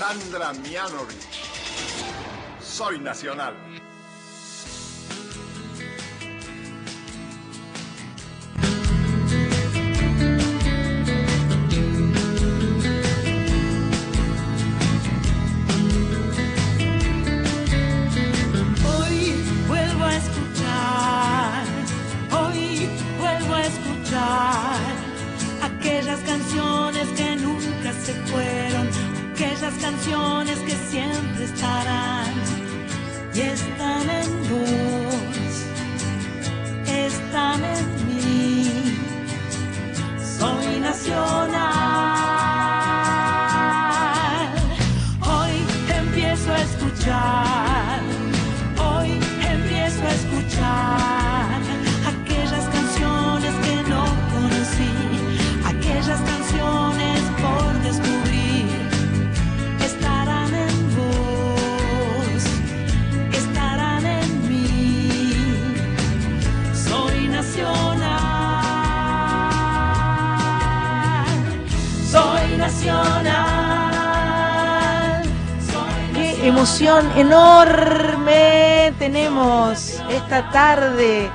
Sandra Mianovich. Soy nacional. Tarde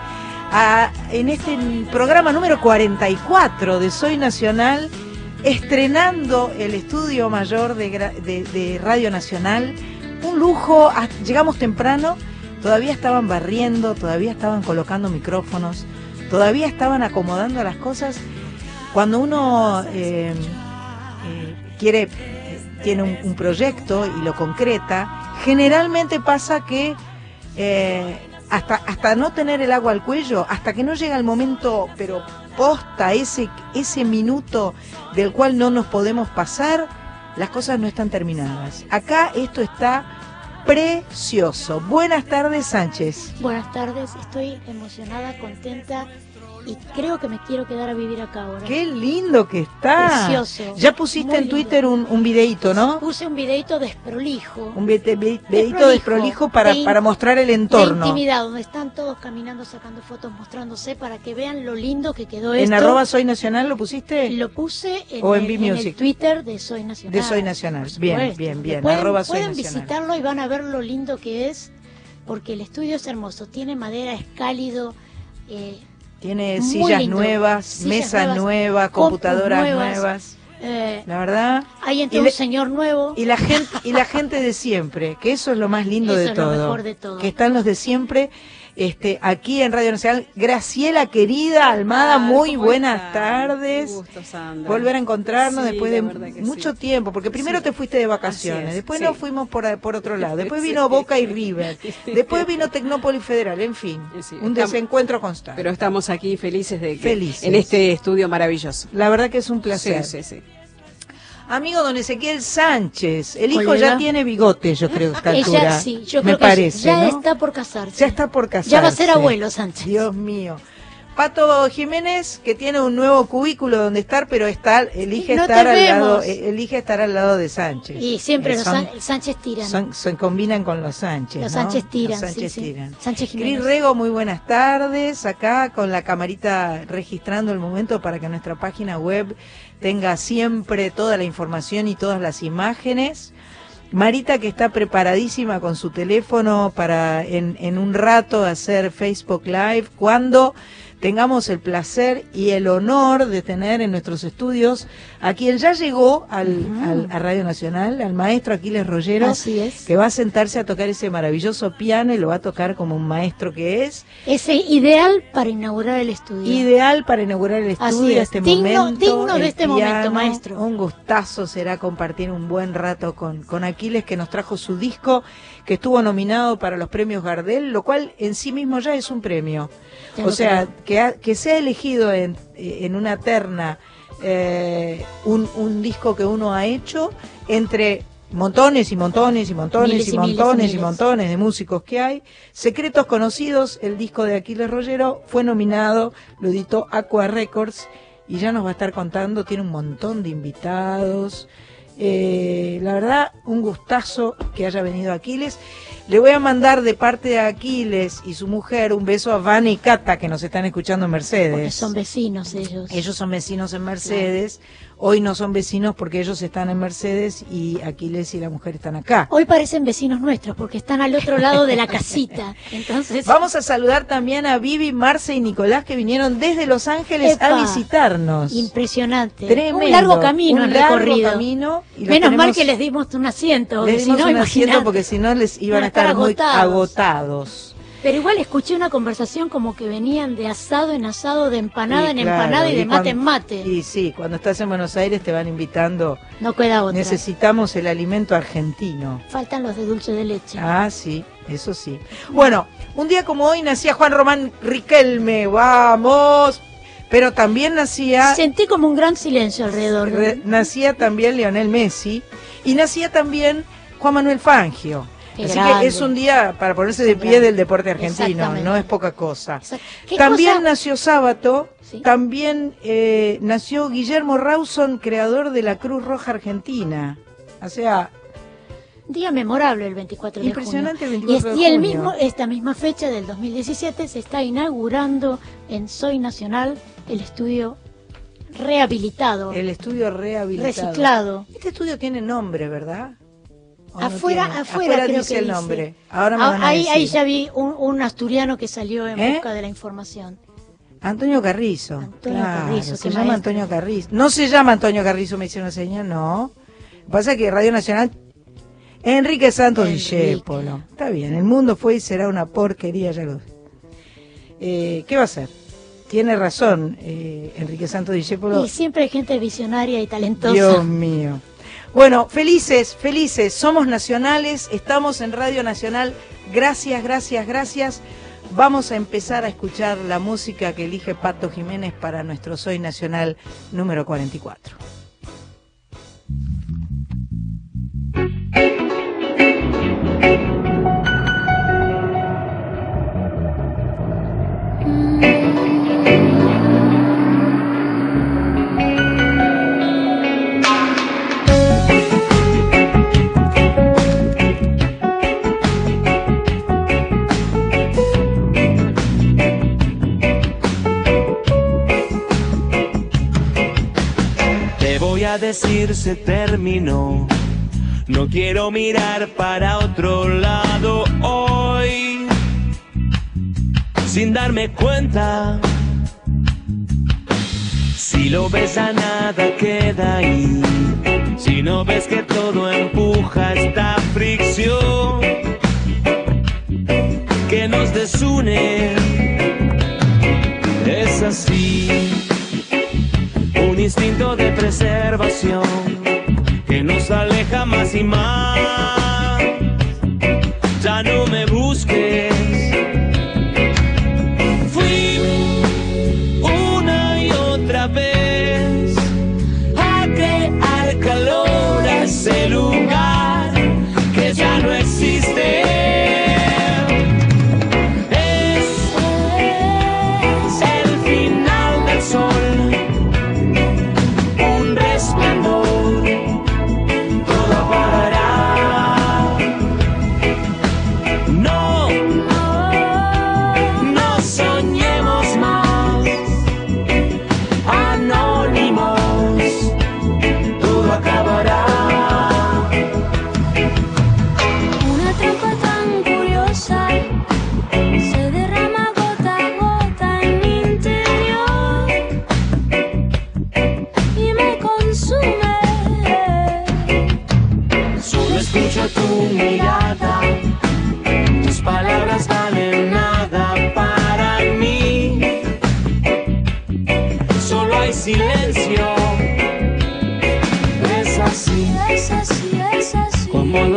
en este programa número 44 de Soy Nacional, estrenando el estudio mayor de, Radio Nacional. Un lujo, llegamos temprano, todavía estaban barriendo, todavía estaban colocando micrófonos, todavía estaban acomodando las cosas. Cuando uno eh, eh, quiere, tiene un, un proyecto y lo concreta, generalmente pasa que eh, hasta, hasta no tener el agua al cuello, hasta que no llega el momento, pero posta, ese, ese minuto del cual no nos podemos pasar, las cosas no están terminadas. Acá esto está precioso. Buenas tardes, Sánchez. Buenas tardes, estoy emocionada, contenta y creo que me quiero quedar a vivir acá ahora. Qué lindo que está. Precioso. Ya pusiste Muy en. Twitter un, un videíto, ¿no? Puse un videito desprolijo. Un vide- vi- videíto Desprolijo. desprolijo para, De para mostrar el de entorno. intimidad, donde están todos caminando, sacando fotos, mostrándose para que vean lo lindo que quedó ¿En esto. arroba soy nacional lo pusiste? Lo puse en, O en el, en el. Twitter de Soy Nacional. De Soy Nacional. Bien, bien, bien. Pueden, Arroba Soy pueden Nacional. visitarlo y van a ver lo lindo que es, porque el estudio es hermoso. Tiene madera, es cálido. eh, Tiene Muy sillas lindo. nuevas, Sillas mesas nuevas, computadoras nuevas. nuevas. eh, La verdad. ahí entra Y un le- señor nuevo. Y la gente y la gente de siempre, que eso es lo más lindo Eso de es lo todo. mejor de todo. Que están los de siempre. Este, aquí en Radio Nacional, Graciela querida Almada, muy ¿Cómo buenas tardes. Qué gusto, Sandra. Volver a encontrarnos Sí, después de mucho sí. tiempo, porque primero Sí. te fuiste de vacaciones, después nos fuimos por, por otro lado, después vino Boca y River, después vino Tecnópolis Federal, en fin, un estamos- desencuentro constante. Pero estamos aquí felices de que Felices. en este estudio maravilloso. La verdad que es un placer. Sí, sí, sí. Amigo don Ezequiel Sánchez, el hijo ya tiene bigote, yo creo, a esta Ella altura. sí, yo me creo que parece, ya ¿no? está por casarse. Ya está por casarse. Ya va a ser abuelo, Sánchez. Dios mío. Pato Jiménez, que tiene un nuevo cubículo donde estar, pero está, elige No estar al lado, eh, elige estar al lado de Sánchez. Y siempre Eh, los son- Sánchez tiran. son- se combinan con los Sánchez. los ¿no? Sánchez tiran. Los Sánchez sí. tiran. Sánchez Cris Jiménez. Rego, muy buenas tardes. Acá con la camarita registrando el momento para que nuestra página web tenga siempre toda la información y todas las imágenes. Marita que está preparadísima con su teléfono para en, en un rato hacer Facebook Live cuando tengamos el placer y el honor de tener en nuestros estudios a quien ya llegó al, al- a Radio Nacional, al maestro Aquiles Rollero, Así es. que va a sentarse a tocar ese maravilloso piano y lo va a tocar como un maestro que es, Es ideal para inaugurar el estudio. ideal para inaugurar el Así estudio, es. este Digno- momento. digno de este momento, maestro. Un gustazo será compartir un buen rato con, con Aquiles, que nos trajo su disco, que estuvo nominado para los premios Gardel, lo cual en sí mismo ya es un premio. Ya o sea, que, ha- que sea elegido en, en una terna eh, un, un disco que uno ha hecho entre montones y montones y montones Miles y, y miles y montones y miles. montones de músicos que hay. Secretos Conocidos, el disco de Aquiles Rollero, fue nominado, lo editó Aqua Records y ya nos va a estar contando, tiene un montón de invitados. Eh, la verdad, un gustazo que haya venido Aquiles. Le voy a mandar de parte de Aquiles y su mujer un beso a Vane y Cata que nos están escuchando en Porque Mercedes. son vecinos ellos. Ellos son vecinos en Mercedes. Hoy no son vecinos porque ellos están en Mercedes y Aquiles y la mujer están acá. Hoy parecen vecinos nuestros porque están al otro lado de la casita. Entonces, Vamos a saludar también a Vivi, Marce y Nicolás que vinieron desde Los Ángeles a visitarnos. impresionante. Tremendo. Un largo camino Un largo recorrido. camino y Menos mal que les dimos un asiento. Les si dimos no, un asiento porque si no les iban a estar muy agotados. Pero igual escuché una conversación como que venían de asado en asado, de empanada Y en claro, empanada y de mate en mate. Y sí, cuando estás en Buenos Aires te van invitando. No queda otra. Necesitamos el alimento argentino. Faltan los de dulce de leche. Ah, sí, eso sí. Bueno, un día como hoy nacía Juan Román Riquelme, vamos. Pero también nacía, Sentí como un gran silencio alrededor. de- re- nacía también Lionel Messi y nacía también Juan Manuel Fangio. Qué Así grande. que es un día para ponerse de pie del deporte argentino, no es poca cosa. Exacto. ¿Qué También cosa? nació Sábato, Sí. también eh, nació Guillermo Rawson, creador de la Cruz Roja Argentina. O sea, Día memorable el 24 de Impresionante el junio. 24 y, de y el junio. mismo, esta misma fecha del 2017 se está inaugurando en Soy Nacional el estudio rehabilitado, el estudio rehabilitado. reciclado. Este estudio tiene nombre, ¿verdad? ¿O no Afuera, afuera, creo dice que el dice. nombre. Ahora me Ah, van a ahí, decir. ahí ya vi un, un asturiano que salió en ¿Eh? busca de la información. Antonio Carrizo. Antonio claro, Carrizo, se llama maestro. Antonio Carrizo. No se llama Antonio Carrizo, me hicieron señal, no. Pasa que Radio Nacional. Enrique Santos. Discépolo. Está bien, el mundo fue y será una porquería, ya lo. Eh, ¿Qué va a ser? Tiene razón, eh, Enrique Santos Discépolo. Y siempre hay gente visionaria y talentosa. Dios mío. Bueno, felices, felices, somos nacionales, estamos en Radio Nacional. Gracias, gracias, gracias. Vamos a empezar a escuchar la música que elige Pato Jiménez para nuestro Soy Nacional número 44. Decir se terminó. No quiero mirar para otro lado hoy. Sin darme cuenta. Si lo ves a nada queda ahí. Si no ves que todo empuja esta fricción que nos desune. Es así un instinto de que nos aleja más y más. Ya no me busques.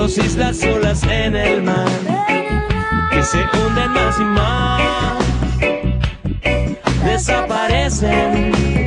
Como dos islas solas en el mar En el mar. que se hunden más y más, desaparecen.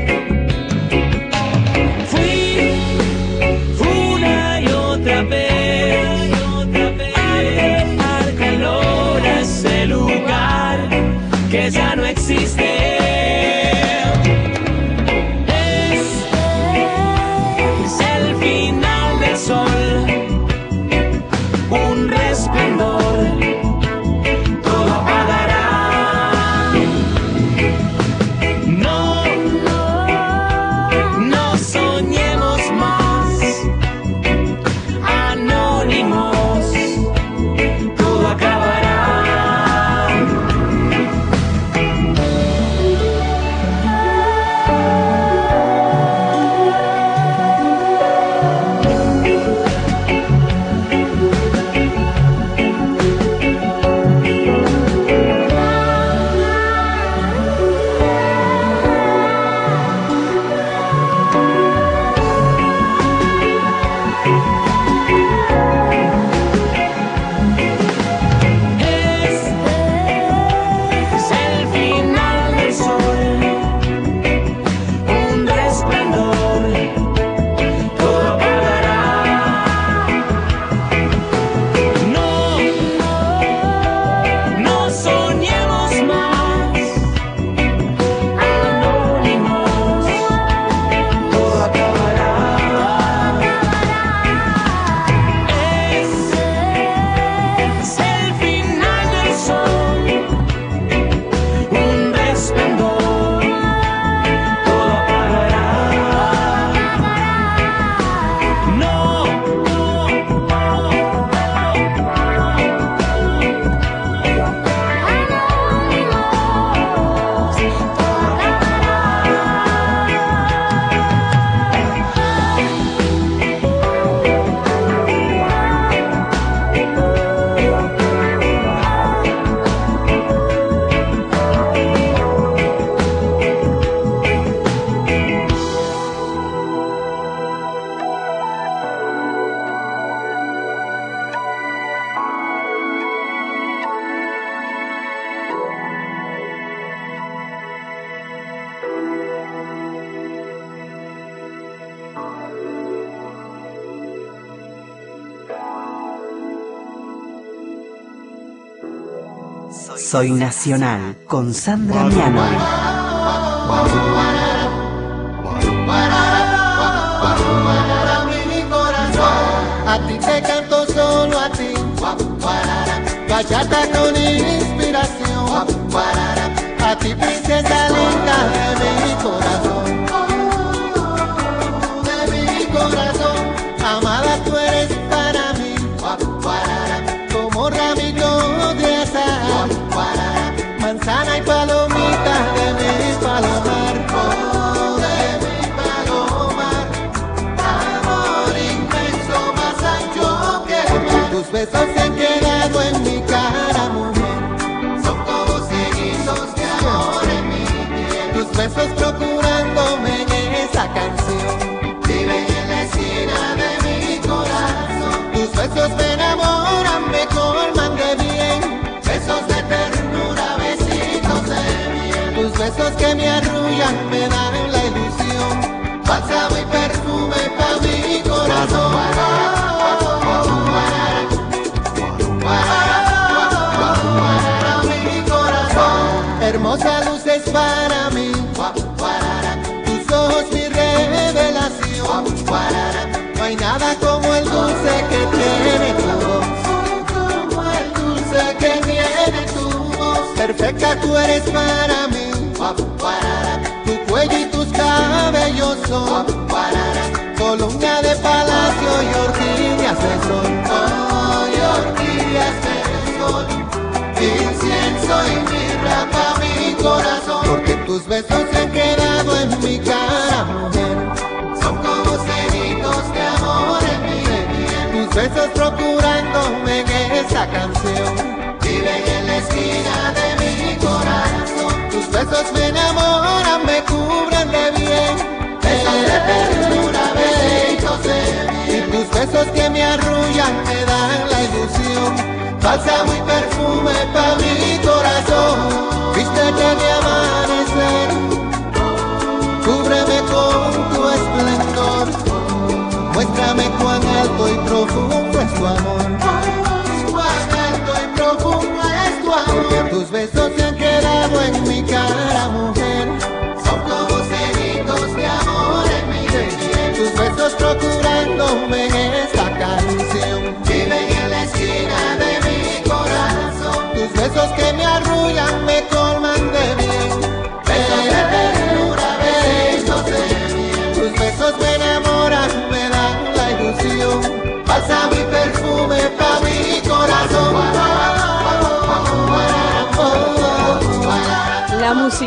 Soy Nacional con Sandra Mianoli. A ti te canto solo a ti. Bachata con inspiración. A ti princesa linda de mi besos que me arrullan, me dan la ilusión. Bálsamo y perfume pa' mi corazón. Para mi corazón. Hermosa luz es para mí. Tus ojos mi revelación. No hay nada como el dulce que tiene tu voz. Como el dulce que tiene tu voz. Perfecta tú eres para mí. Columna de palacio y orquídeas de sol. Orquídeas de sol. Incienso y mirra pa' mi corazón. Porque tus besos se han quedado en mi cara, mujer. Son como cenitos de amor en mi piel. Tus besos procurándome en esa canción. Viven en la esquina de mi corazón. Tus besos me enamoran, me cubren besos que me arrullan me dan la ilusión. Bálsamo y perfume pa' mi corazón. Vístete de amanecer. Cúbreme con tu esplendor. Muéstrame cuán alto y profundo es tu amor.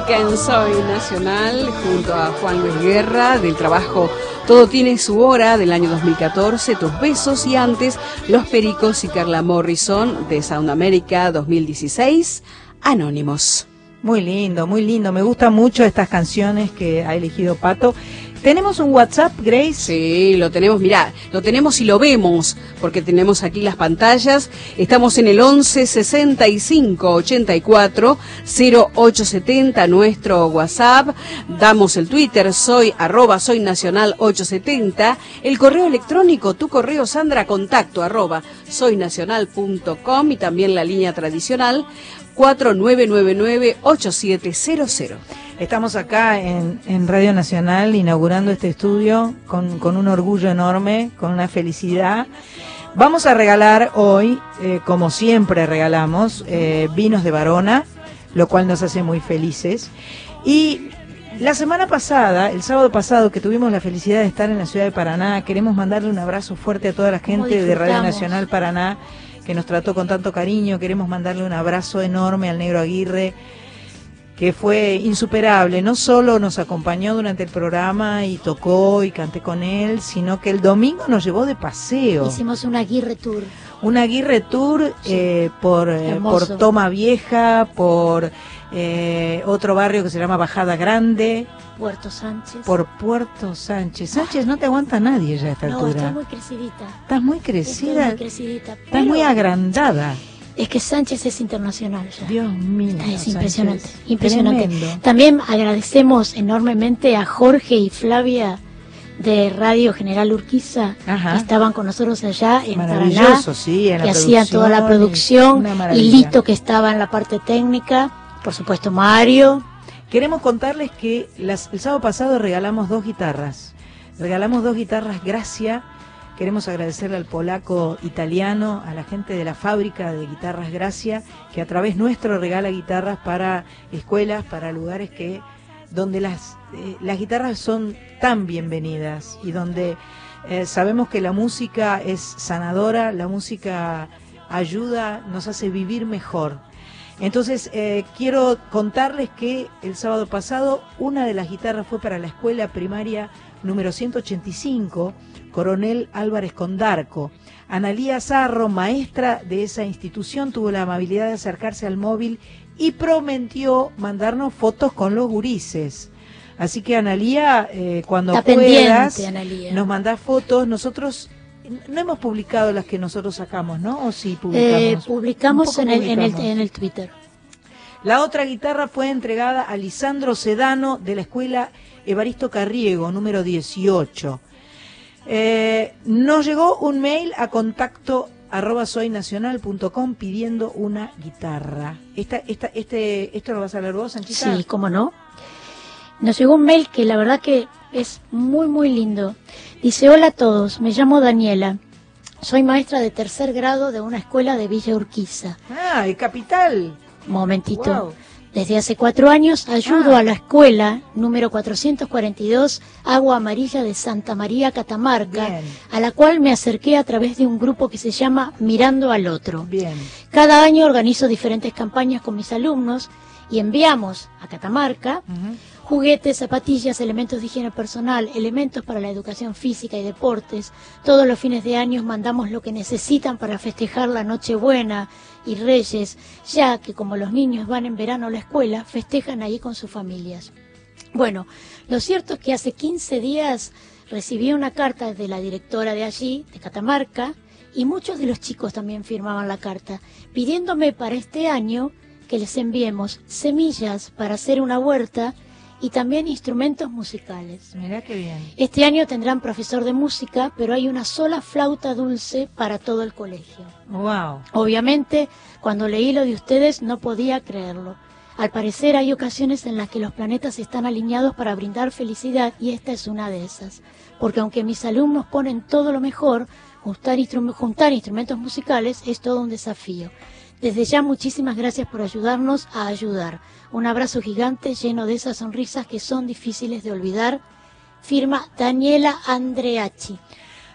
Música Soy Nacional junto a Juan Luis Guerra del trabajo Todo tiene su hora del año 2014, Tus besos y antes Los Pericos y Carla Morrison de Sound America 2016, Anónimos. Muy lindo, muy lindo. Me gustan mucho estas canciones que ha elegido Pato. ¿Tenemos un WhatsApp, Grace? Sí, lo tenemos, mirá, lo tenemos y lo vemos, porque tenemos aquí las pantallas. Estamos en el 11 65 84 0870, nuestro WhatsApp. Damos el Twitter, soy arroba soy nacional 870. El correo electrónico, tu correo Sandra, contacto arroba soynacional.com y también la línea tradicional 4999-8700. Estamos acá en, en Radio Nacional inaugurando este estudio con, con un orgullo enorme, con una felicidad. Vamos a regalar hoy, eh, como siempre regalamos, eh, vinos de Varona, lo cual nos hace muy felices. Y la semana pasada, el sábado pasado, que tuvimos la felicidad de estar en la ciudad de Paraná, queremos mandarle un abrazo fuerte a toda la gente de Radio. Nacional Paraná que nos trató con tanto cariño. Queremos mandarle un abrazo enorme al negro Aguirre, que fue insuperable. No solo nos acompañó durante el programa y tocó y canté con él, sino que el domingo nos llevó de paseo. Hicimos una Aguirre Tour. Un Aguirre Tour eh, por, eh, por Toma Vieja, por eh, otro barrio que se llama Bajada Grande, Puerto Sánchez. por Puerto Sánchez. Sánchez no te aguanta nadie ya a esta no, altura. estoy muy crecidita. Estás muy Estoy crecida, muy crecidita. estás muy agrandada. Es que Sánchez es internacional ya. Dios mío. Es Sánchez. impresionante, impresionante. Tremendo. También agradecemos enormemente a Jorge y Flavia de Radio General Urquiza, Ajá. que estaban con nosotros allá en Paraná, sí, en que hacían toda la producción, y. Lito que estaba en la parte técnica, por supuesto Mario, Queremos contarles que las- el sábado pasado regalamos dos guitarras. Regalamos dos guitarras Gracia. Queremos agradecerle al polaco italiano, a la gente de la fábrica de guitarras Gracia, que a través nuestro regala guitarras para escuelas, para lugares que donde las, eh, las guitarras son tan bienvenidas y donde eh, sabemos que la música es sanadora, la música ayuda, nos hace vivir mejor. Entonces, eh, quiero contarles que el sábado pasado una de las guitarras fue para la escuela primaria número 185, Coronel Álvarez Condarco. Analía Zarro, maestra de esa institución, tuvo la amabilidad de acercarse al móvil y prometió mandarnos fotos con los gurises. Así que Analía, eh, cuando Está puedas, Analía. nos mandás fotos. Nosotros no hemos publicado las que nosotros sacamos, ¿no? ¿O sí publicamos? eh, publicamos en el, en, el, publicamos. en el Twitter. La otra guitarra fue entregada a Lisandro Sedano de la escuela Evaristo Carriego, número 18. Eh, nos llegó un mail a contacto arroba soynacional.com pidiendo una guitarra. Esta, esta, este, ¿Esto lo vas a leer vos, Sanchita? Sí, cómo no. Nos llegó un mail que la verdad que es muy, muy lindo. Dice, hola a todos, me llamo Daniela. Soy maestra de tercer grado de una escuela de Villa Urquiza. Ah, el capital. Momentito. Wow. Desde hace cuatro años ayudo Ah. a la escuela número 442 Agua Amarilla de Santa María Catamarca, Bien. a la cual me acerqué a través de un grupo que se llama Mirando al Otro. Bien. Cada año organizo diferentes campañas con mis alumnos y enviamos a Catamarca. Juguetes, zapatillas, elementos de higiene personal, elementos para la educación física y deportes. Todos los fines de año mandamos lo que necesitan para festejar la Nochebuena y Reyes, ya que como los niños van en verano a la escuela, festejan ahí con sus familias. Bueno, lo cierto es que hace 15 días recibí una carta de la directora de allí, de Catamarca, y muchos de los chicos también firmaban la carta, pidiéndome para este año que les enviemos semillas para hacer una huerta y también instrumentos musicales. Mirá qué bien. Este año tendrán profesor de música, pero hay una sola flauta dulce para todo el colegio. Wow. Obviamente, cuando leí lo de ustedes no podía creerlo. Al parecer hay ocasiones en las que los planetas están alineados para brindar felicidad y esta es una de esas. Porque aunque mis alumnos ponen todo lo mejor, juntar, juntar instrumentos musicales es todo un desafío. Desde ya muchísimas gracias por ayudarnos a ayudar. Un abrazo gigante lleno de esas sonrisas que son difíciles de olvidar. Firma Daniela Andreachi.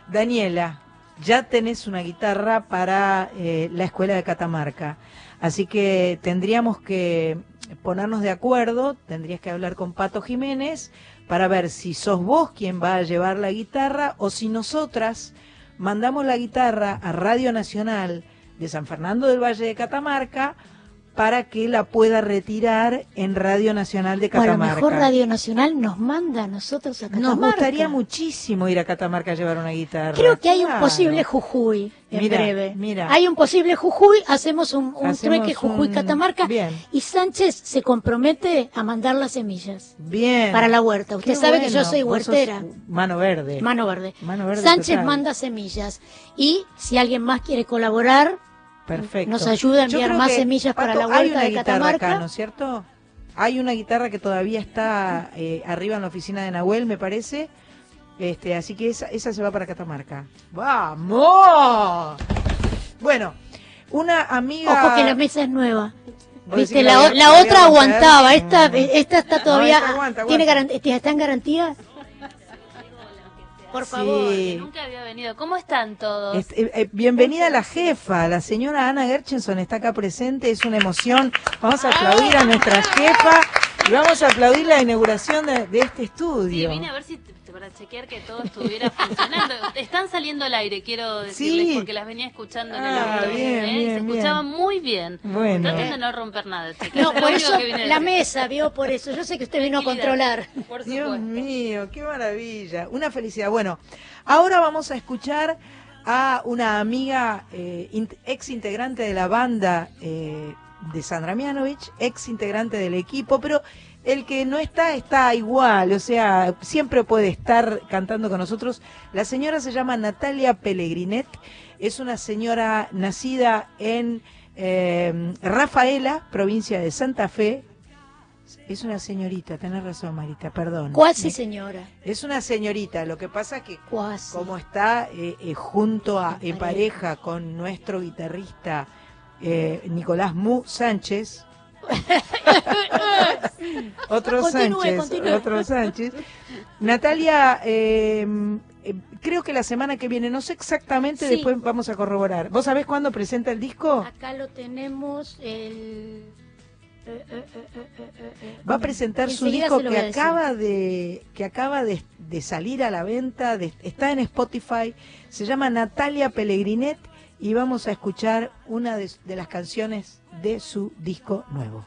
Daniela, ya tenés una guitarra para eh, la escuela de Catamarca, así que tendríamos que ponernos de acuerdo, tendrías que hablar con Pato Jiménez para ver si sos vos quien va a llevar la guitarra o si nosotras mandamos la guitarra a Radio Nacional de San Fernando del Valle de Catamarca para que la pueda retirar en Radio Nacional de O a lo Catamarca. mejor Radio Nacional nos manda a nosotros a Catamarca. Nos gustaría muchísimo ir a Catamarca a llevar una guitarra. Creo que hay un posible Jujuy en Mira, breve. mira. Hay un posible Jujuy, hacemos un, un Hacemos trueque Jujuy-Catamarca y Sánchez se compromete a mandar las semillas Bien. para la huerta. Usted Qué sabe que yo bueno. soy huertera. Mano verde. Mano verde. Mano verde Sánchez total. manda semillas. Y si alguien más quiere colaborar, Perfecto. nos ayuda a enviar más semillas para la hay huerta una de guitarra Catamarca. acá, ¿no es cierto? Hay una guitarra que todavía está eh, arriba en la oficina de Nahuel, me parece. Este, así que esa, esa se va para Catamarca. ¡Vamos! Bueno, una amiga. Ojo que la mesa es nueva. ¿Vos decís Viste, la, la otra aguantaba, esta, Mm. esta está No, todavía, esta aguanta, tiene aguanta. garan- ¿está en garantía? Por favor. Sí. Nunca había venido. ¿Cómo están todos? Eh, eh, bienvenida la jefa, la señora Ana Gerchenson está acá presente, es una emoción. Vamos a aplaudir a nuestra jefa y vamos a aplaudir la inauguración de, de este Sí, estudio. vine a ver si para chequear que todo estuviera funcionando. Están saliendo al aire, quiero decirles, Sí. porque las venía escuchando en Ah, el auto. bien, ¿eh? bien, Se bien. escuchaban muy bien. Bueno. Traten de no romper nada, chicas. No, por eso la mesa, vio, por eso. Yo sé que usted vino a controlar. Por Dios mío, qué maravilla, una felicidad. Bueno, ahora vamos a escuchar a una amiga eh, ex integrante de la banda eh, de Sandra Mianovich, ex integrante del equipo, pero el que no está, está igual, o sea, siempre puede estar cantando con nosotros. La señora se llama Natalia Pellegrinet, es una señora nacida en eh, Rafaela, provincia de Santa Fe. Es una señorita, tenés razón, Marita, perdón. Cuasi señora. Es una señorita, lo que pasa es que Cuasi. como está eh, eh, junto a, En pareja con nuestro guitarrista Nicolás Mu Sánchez, otro Continúe, Sánchez, continúe. otro Sánchez. Natalia, eh, eh, creo que la semana que viene, no sé exactamente, Sí. después vamos a corroborar. ¿Vos sabés cuándo presenta el disco? Acá lo tenemos el... eh, eh, eh, Va a presentar su disco que acaba de que acaba de, de salir a la venta, de- está en Spotify, se llama Natalia Pellegrinet y vamos a escuchar una de, de las canciones de su disco nuevo.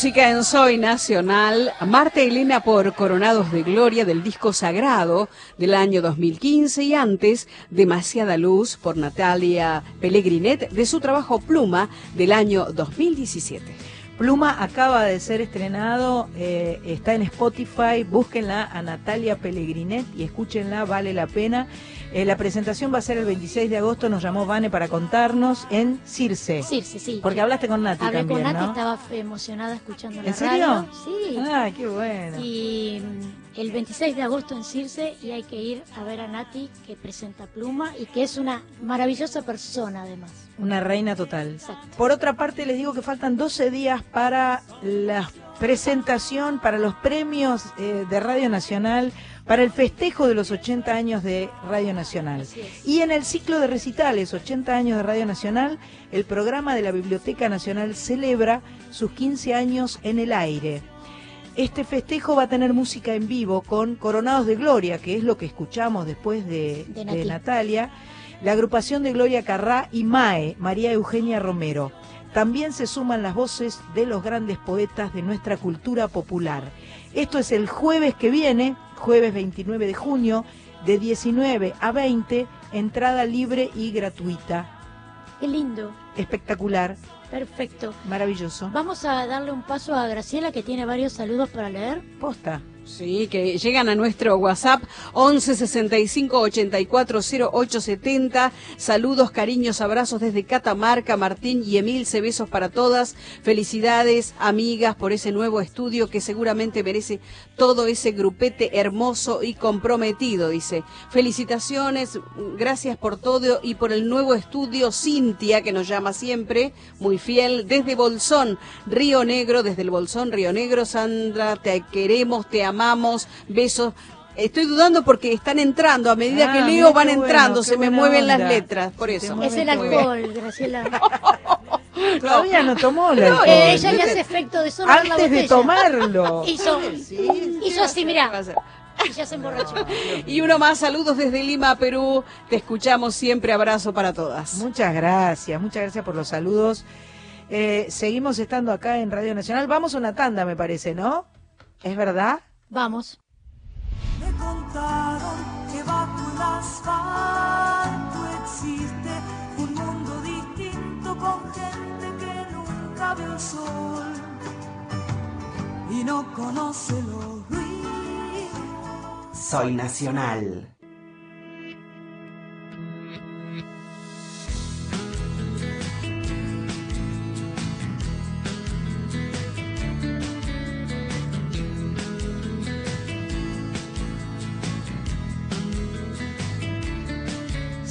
Música en Soy Nacional, Marta Elena por Coronados de Gloria del disco Sagrado del año 2015 y antes Demasiada Luz por Natalia Pellegrinet de su trabajo Pluma del año 2017. Pluma acaba de ser estrenado, eh, está en Spotify, búsquenla a Natalia Pellegrinet y escúchenla, vale la pena. Eh, la presentación va a ser el 26 de agosto, nos llamó Vane para contarnos en Circe. Circe, sí. Porque hablaste con Nati Hablé también, con Nati, ¿no? estaba emocionada escuchando la ¿En serio? radio. Sí. Ah, qué bueno. Y el 26 de agosto en Circe y hay que ir a ver a Nati que presenta Pluma y que es una maravillosa persona además. Una reina total. Exacto. Por otra parte, les digo que faltan 12 días para la presentación, para los premios eh, de Radio Nacional, para el festejo de los 80 años de Radio Nacional. Y en el ciclo de recitales 80 años de Radio Nacional, el programa de la Biblioteca Nacional celebra sus 15 años en el aire. Este festejo va a tener música en vivo con Coronados de Gloria, que es lo que escuchamos después de, De de Nati. Natalia, la agrupación de Gloria Carrá y MAE, María Eugenia Romero. También se suman las voces de los grandes poetas de nuestra cultura popular. Esto es el jueves que viene, jueves 29 de junio, de 19 a 20, entrada libre y gratuita. Qué lindo, Espectacular, perfecto. maravilloso. Vamos a darle un paso a Graciela que tiene varios saludos para leer. Posta. Sí, que llegan a nuestro WhatsApp 11 65 84 08 70. Saludos, cariños, abrazos desde Catamarca, Martín y Emil. Besos para todas. Felicidades, amigas, por ese nuevo estudio que seguramente merece todo ese grupete hermoso y comprometido, dice. Felicitaciones, gracias por todo y por el nuevo estudio. Cintia, que nos llama siempre, muy fiel, desde Bolsón, Río Negro, desde el Bolsón, Río Negro. Sandra, te queremos, te amamos, besos. Estoy dudando porque están entrando, a medida Ah, que mira leo van bueno, entrando, se me mueven las letras, por eso. Es el alcohol, Graciela. Todavía no tomó el No, alcohol. Eh, ella le hace efecto de solo la Antes de tomarlo. Hizo, hizo así, mirá. Y ya se emborrachó. Y uno más, saludos desde Lima, Perú. Te escuchamos siempre, abrazo para todas. Muchas gracias, muchas gracias por los saludos. Eh, seguimos estando acá en Radio Nacional. Vamos a una tanda, me parece, ¿no? ¿Es verdad? Vamos. Me contaron que bajo el asfalto existe un mundo distinto con gente que nunca ve el sol y no conoce los ruidos. Soy nacional.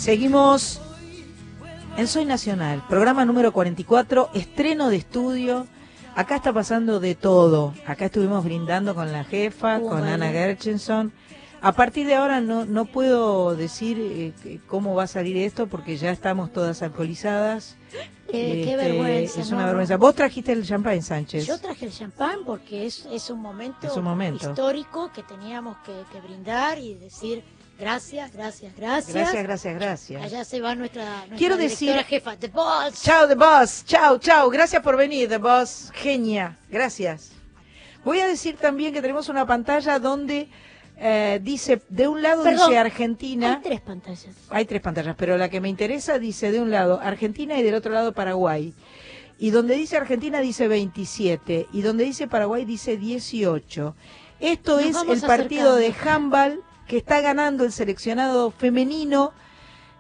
Seguimos en Soy Nacional, programa número 44, estreno de estudio. Acá está pasando de todo. Acá estuvimos brindando con la jefa, con. Ana Gerchenson. A partir de ahora no, no puedo decir eh, cómo va a salir esto porque ya estamos todas alcoholizadas. Qué, qué Este, vergüenza. Es ¿no? una vergüenza. Vos trajiste el champán, Sánchez. Yo traje el champán porque es, es un momento, Es un momento. histórico que teníamos que, que brindar y decir gracias, gracias, gracias. Gracias, gracias, gracias. Allá se va nuestra, nuestra Quiero decir- jefa, The Boss. Chao, The Boss. Chao, chao. Gracias por venir, The Boss. Genia. Gracias. Voy a decir también que tenemos una pantalla donde eh, dice, de un lado Perdón, dice Argentina. Hay tres pantallas. Hay tres pantallas, pero la que me interesa dice de un lado Argentina y del otro lado Paraguay. Y donde dice Argentina dice 27 y donde dice Paraguay dice 18. Esto Nos es el partido de handball que está ganando el seleccionado femenino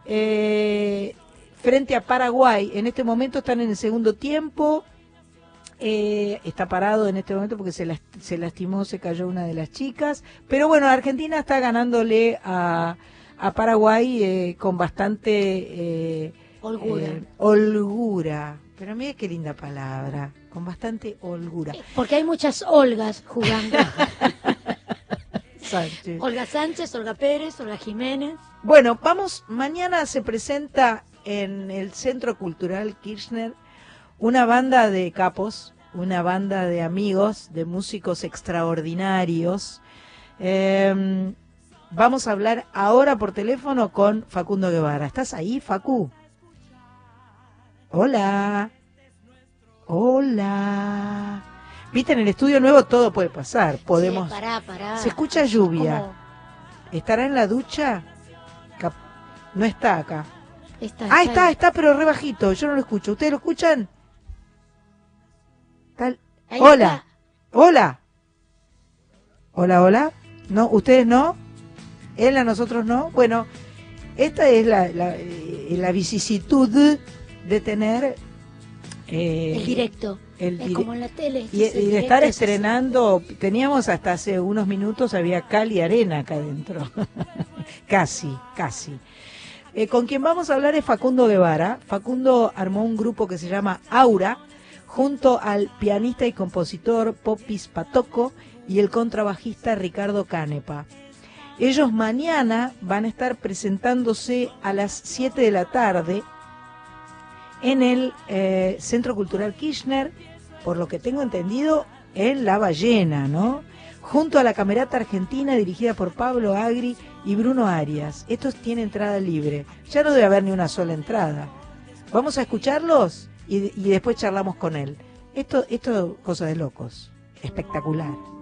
eh, frente a Paraguay. En este momento están en el segundo tiempo. Eh, está parado en este momento porque se, las- se lastimó, se cayó una de las chicas. Pero bueno, Argentina está ganándole a, a Paraguay eh, con bastante eh, Holgura. eh, holgura. Pero mira qué linda palabra, con bastante holgura. Porque hay muchas Olgas jugando. Sánchez. Olga Sánchez, Olga Pérez, Olga Jiménez. Bueno, vamos, mañana se presenta en el Centro Cultural Kirchner una banda de capos, una banda de amigos, de músicos extraordinarios. Eh, vamos a hablar ahora por teléfono con Facundo Guevara. ¿Estás ahí, Facu? Hola. Hola. Viste, en el estudio nuevo todo puede pasar. Podemos. Sí, pará, pará. Se escucha lluvia. ¿Cómo? ¿Estará en la ducha? No está acá. Está, Ah, está, está, pero re bajito. Yo no lo escucho. ¿Ustedes lo escuchan? Tal- Hola. Hola. Hola, hola. No, ustedes no. Él a nosotros no. Bueno, esta es la, la, eh, la vicisitud de tener eh, El directo. El es como en la tele. y, y de estar estrenando, teníamos hasta hace unos minutos, había cal y arena acá adentro. casi, casi. Eh, con quien vamos a hablar es Facundo Guevara. Facundo armó un grupo que se llama Aura, junto al pianista y compositor Popis Patoco y el contrabajista Ricardo Canepa. Ellos mañana van a estar presentándose a las 7 de la tarde en el eh, Centro Cultural Kirchner, por lo que tengo entendido, en La Ballena, ¿no? Junto a la Camerata Argentina dirigida por Pablo Agri y Bruno Arias. Estos tienen entrada libre. Ya no debe haber ni una sola entrada. Vamos a escucharlos y, después charlamos con él. Esto, esto, cosa de locos. Espectacular.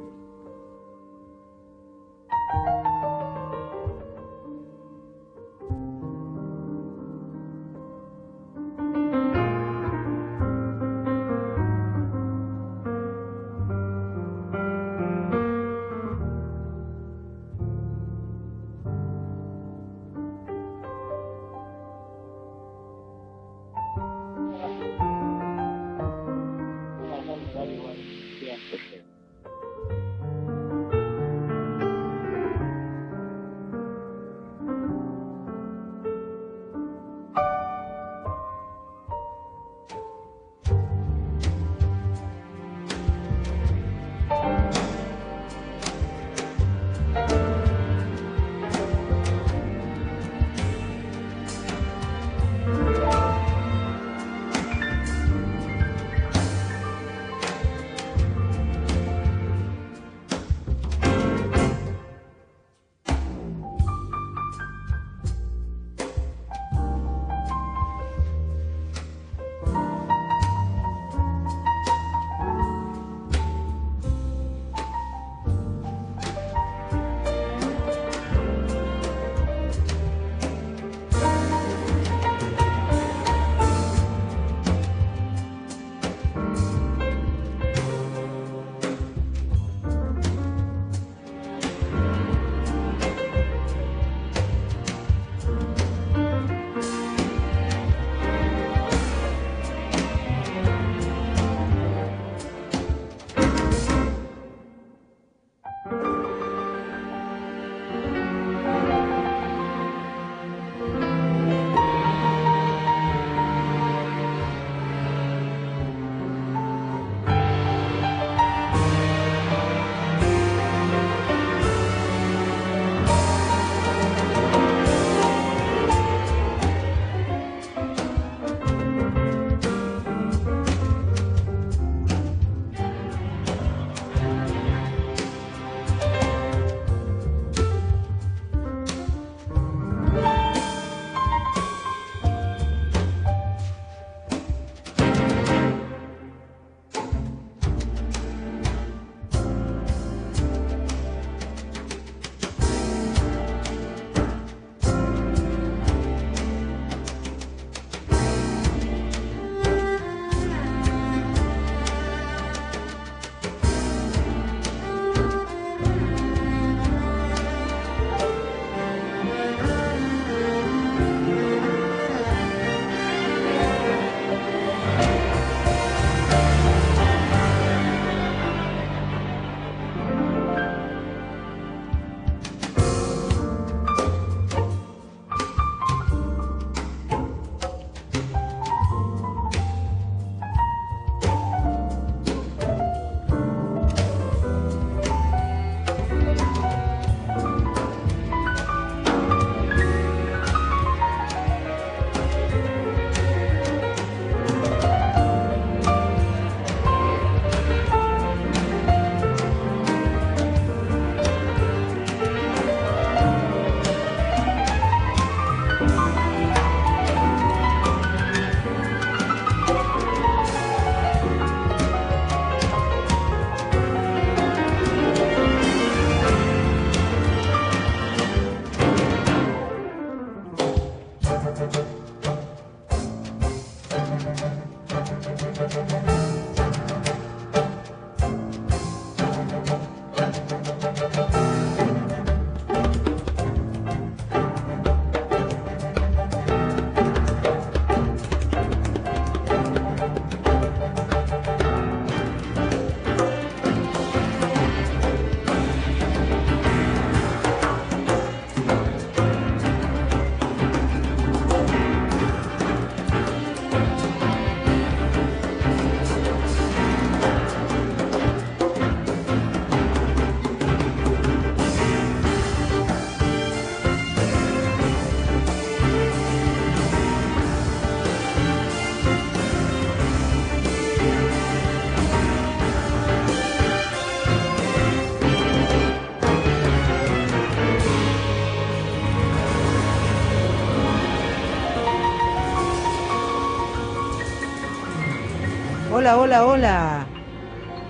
Hola, hola, hola.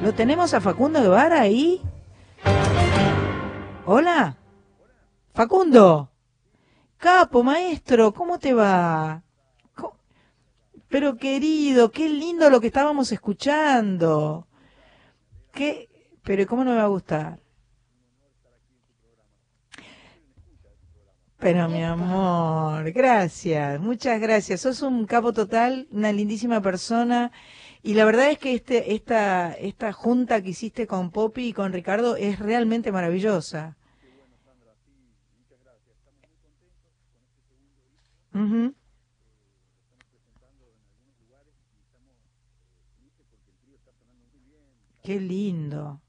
¿Lo tenemos a Facundo Guevara ahí? Hola. Facundo. Capo, maestro, ¿cómo te va? Pero querido, qué lindo lo que estábamos escuchando. ¿Qué? Pero ¿cómo no me va a gustar? Pero mi amor, gracias, muchas gracias. Sos un capo total, una lindísima persona. Y la verdad es que este, esta, esta junta que hiciste con Poppy y con Ricardo es realmente maravillosa. Ujú. Qué lindo.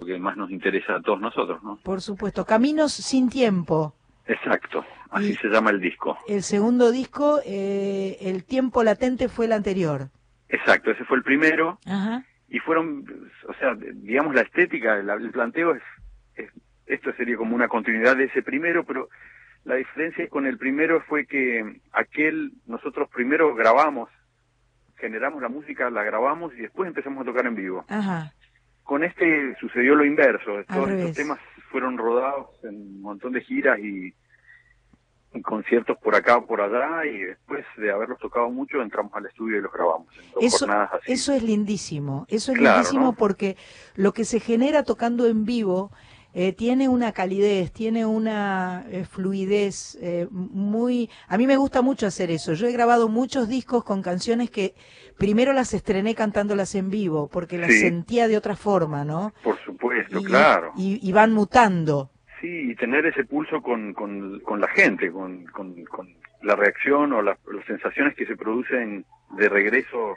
Lo que más nos interesa a todos nosotros, ¿no? Por supuesto, Caminos sin tiempo. Exacto, así Y- se llama el disco. El segundo disco, eh, El tiempo latente fue el anterior. Exacto, ese fue el primero. Ajá. Y fueron, o sea, digamos la estética, el planteo es, es- esto sería como una continuidad de ese primero, pero la diferencia con el primero fue que aquel, nosotros primero grabamos, generamos la música, la grabamos y después empezamos a tocar en vivo. Ajá. Con este sucedió lo inverso, todos estos temas fueron rodados en un montón de giras y conciertos por acá o por allá y después de haberlos tocado mucho entramos al estudio y los grabamos Eso, así. eso es lindísimo, eso es Claro, lindísimo ¿no? porque lo que se genera tocando en vivo eh, tiene una calidez, tiene una eh, fluidez eh, muy... A mí me gusta mucho hacer eso. Yo he grabado muchos discos con canciones que primero las estrené cantándolas en vivo porque las Sí. sentía de otra forma, ¿no? Por supuesto, Y- claro. Y, y van mutando. Sí, y tener ese pulso con, con, con la gente, con, con, con la reacción o la- las sensaciones que se producen de regreso,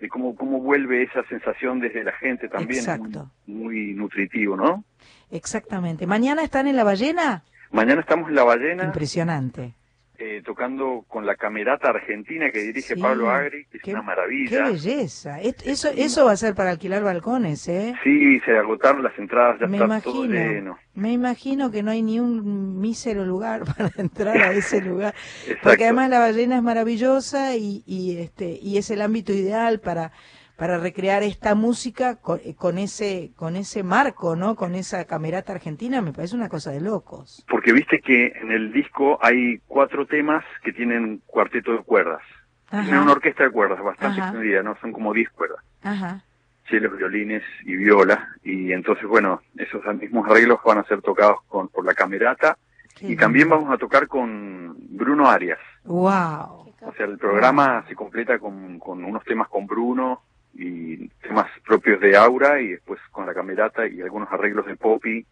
de cómo, cómo vuelve esa sensación desde la gente también. es muy- Exacto. Muy, nutritivo, ¿no? Exactamente. ¿Mañana están en La Ballena? Mañana estamos en La Ballena Impresionante. Eh, tocando con la Camerata Argentina que dirige Sí, Pablo Agri, que es qué- una Qué maravilla. belleza. Et- Eso, eso va a ser para alquilar balcones, ¿eh? Sí, se agotaron las entradas, ya Me está todo imagino, lleno. me imagino que no hay ni un mísero lugar para entrar a ese lugar, porque además la ballena es maravillosa y, y este y es el ámbito ideal para para recrear esta música con, eh, con ese con ese marco, ¿no? Con esa camerata argentina, me parece una cosa de locos. Porque viste que en el disco hay cuatro temas que tienen cuarteto de cuerdas. Tienen una orquesta de cuerdas bastante Ajá. extendida, ¿no? Son como 10 cuerdas. Ajá. Chelos, violines y viola. Y entonces, bueno, esos mismos arreglos van a ser tocados con, por la camerata. Qué y también vamos a tocar con Bruno Arias. Wow. O sea, el programa se completa con, con unos temas con Bruno y temas propios de Aura y después con la camerata y algunos arreglos de Poppy,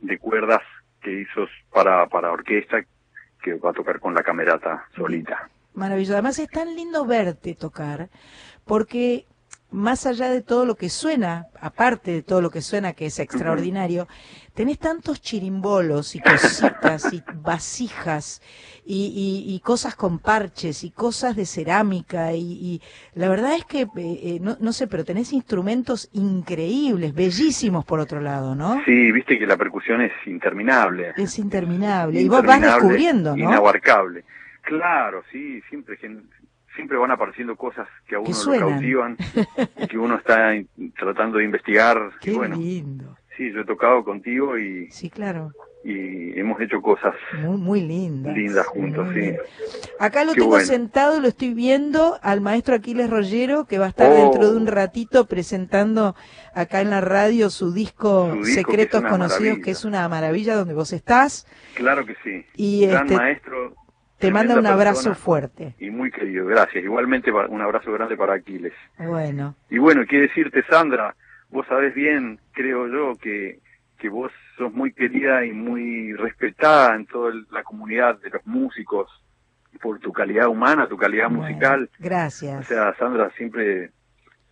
de cuerdas que hizo para, para orquesta que va a tocar con la camerata solita. Maravilloso. Además es tan lindo verte tocar, porque más allá de todo lo que suena, aparte de todo lo que suena que es extraordinario, tenés tantos chirimbolos y cositas y vasijas y, y- y cosas con parches y cosas de cerámica y, y la verdad es que, eh, eh, no, no sé, pero tenés instrumentos increíbles, bellísimos por otro lado, ¿no? Sí, viste que la percusión es interminable. Es interminable. Y vos vas descubriendo, ¿no? Inabarcable. Claro, sí, siempre siempre van apareciendo cosas que a uno lo cautivan y que uno está tratando de investigar. Qué y bueno, lindo. sí, yo he tocado contigo y, Sí, claro. y hemos hecho cosas Muy, muy linda. lindas juntos, sí. Acá lo Qué tengo bueno. sentado, lo estoy viendo al maestro Aquiles Rollero, que va a estar Oh. dentro de un ratito presentando acá en la radio su disco, Su disco, que Secretos Conocidos, maravilla. que es una maravilla donde vos estás. Claro que sí. Y, Gran este, maestro. Te manda un abrazo fuerte. Y muy querido, gracias. Igualmente un abrazo grande para Aquiles. Bueno, Y bueno, quiero decirte, Sandra, vos sabés bien, creo yo, que, que vos sos muy querida y muy respetada en toda la comunidad de los músicos por tu calidad humana, tu calidad musical. O gracias. sea, Sandra, siempre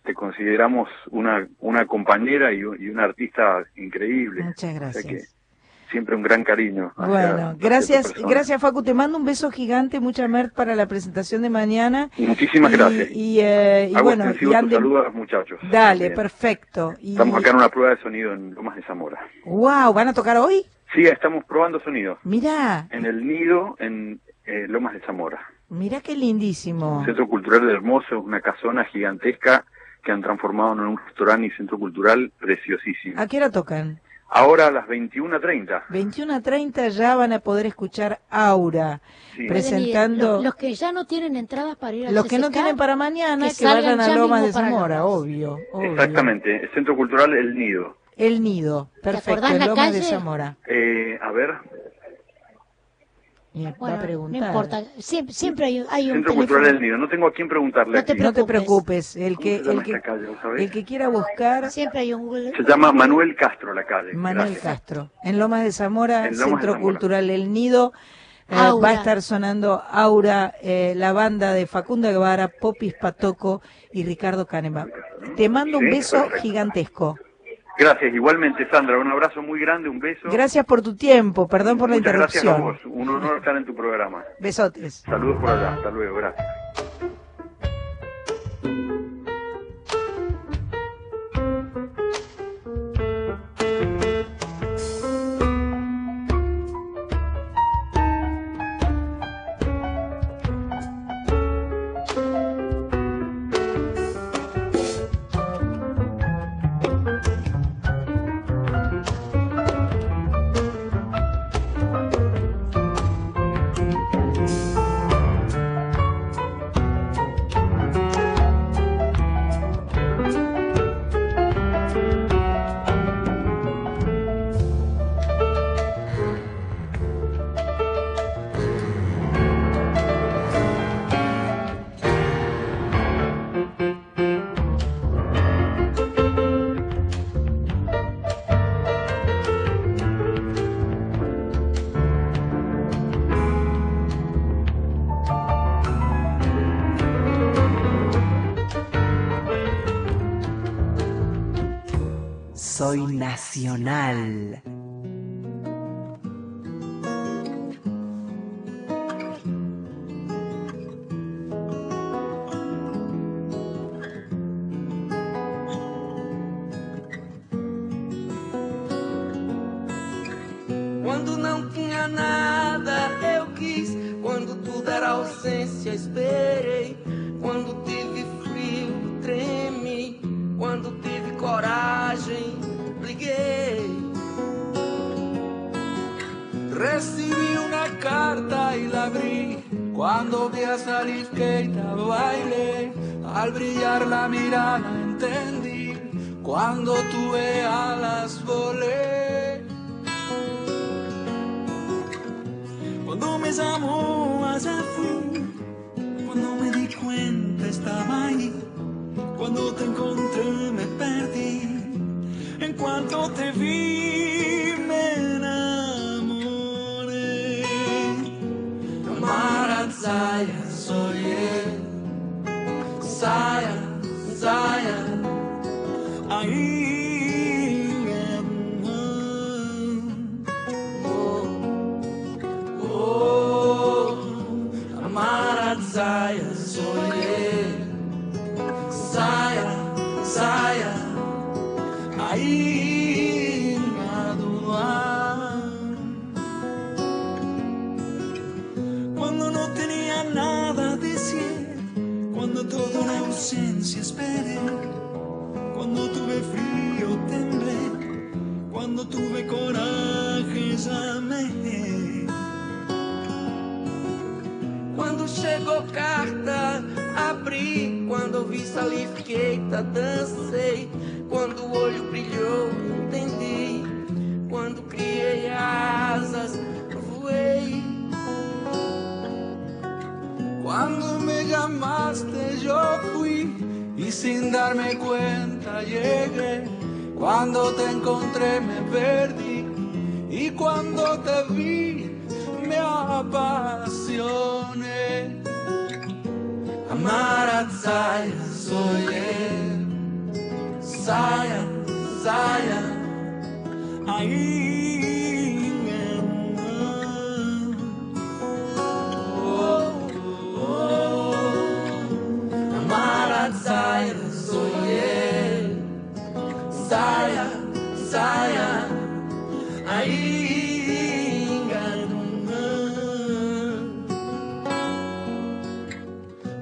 te consideramos una, una compañera y, y una artista increíble. Muchas O sea gracias. que siempre un gran cariño. hacia- Bueno, gracias, gracias Facu, te mando un beso gigante, mucha mer para la presentación de mañana. Muchísimas Y- gracias. Y, eh, y Hago bueno, y tu anden- saludo a los muchachos. Dale, perfecto. Y, Estamos acá en una prueba de sonido en Lomas de Zamora. Wow, ¿van a tocar hoy? Sí, estamos probando sonido. Mirá, En el nido, en eh, Lomas de Zamora. mirá qué lindísimo. Un centro cultural de Hermoso, una casona gigantesca que han transformado en un restaurante y centro cultural preciosísimo. ¿A qué hora tocan? Ahora a las 21.30. 21 a 30 ya van a poder escuchar Aura Sí. presentando Los, los que ya no tienen entradas para ir al los que no tienen para mañana que, salgan vayan a Lomas de Zamora, obvio, obvio. Exactamente, el centro cultural El Nido. El Nido, perfecto, la de? Zamora. Eh, a ver, Y va Bueno, a preguntar. no importa, siempre, siempre hay, hay un centro teléfono. cultural El Nido. No tengo a quién preguntarle No te aquí. No te preocupes, el ¿Cómo que el que calle, el que quiera buscar Siempre hay un Google. Se llama Manuel Castro la calle. Manuel Gracias. Castro, en Lomas de Zamora, de Centro Zamora. Cultural El Nido. eh, va a estar sonando Aura, eh, la banda de Facunda Guevara, Popis Patoco y Ricardo Canema. Te mando un Sí, beso perfecto. gigantesco. Gracias, igualmente Sandra, un abrazo muy grande, un beso. Gracias por tu tiempo, perdón por la Muchas gracias a interrupción. vos, un honor estar en tu programa. Besotes. Saludos por allá, hasta luego, gracias. Nacional. Allá fui. Cuando me di cuenta estaba ahí. Cuando te encontré me perdí. En cuanto te vi chegou carta, abri. Quando vi sali, fiquei, tá, dancei. Quando o olho brilhou, entendi. Quando criei asas, voei. Cuando me llamaste yo fui y sin darme cuenta llegué. Cuando te encontré me perdí y cuando te vi me apasioné. Amar a Zaya, soy. Zaya, Zaya. Ahí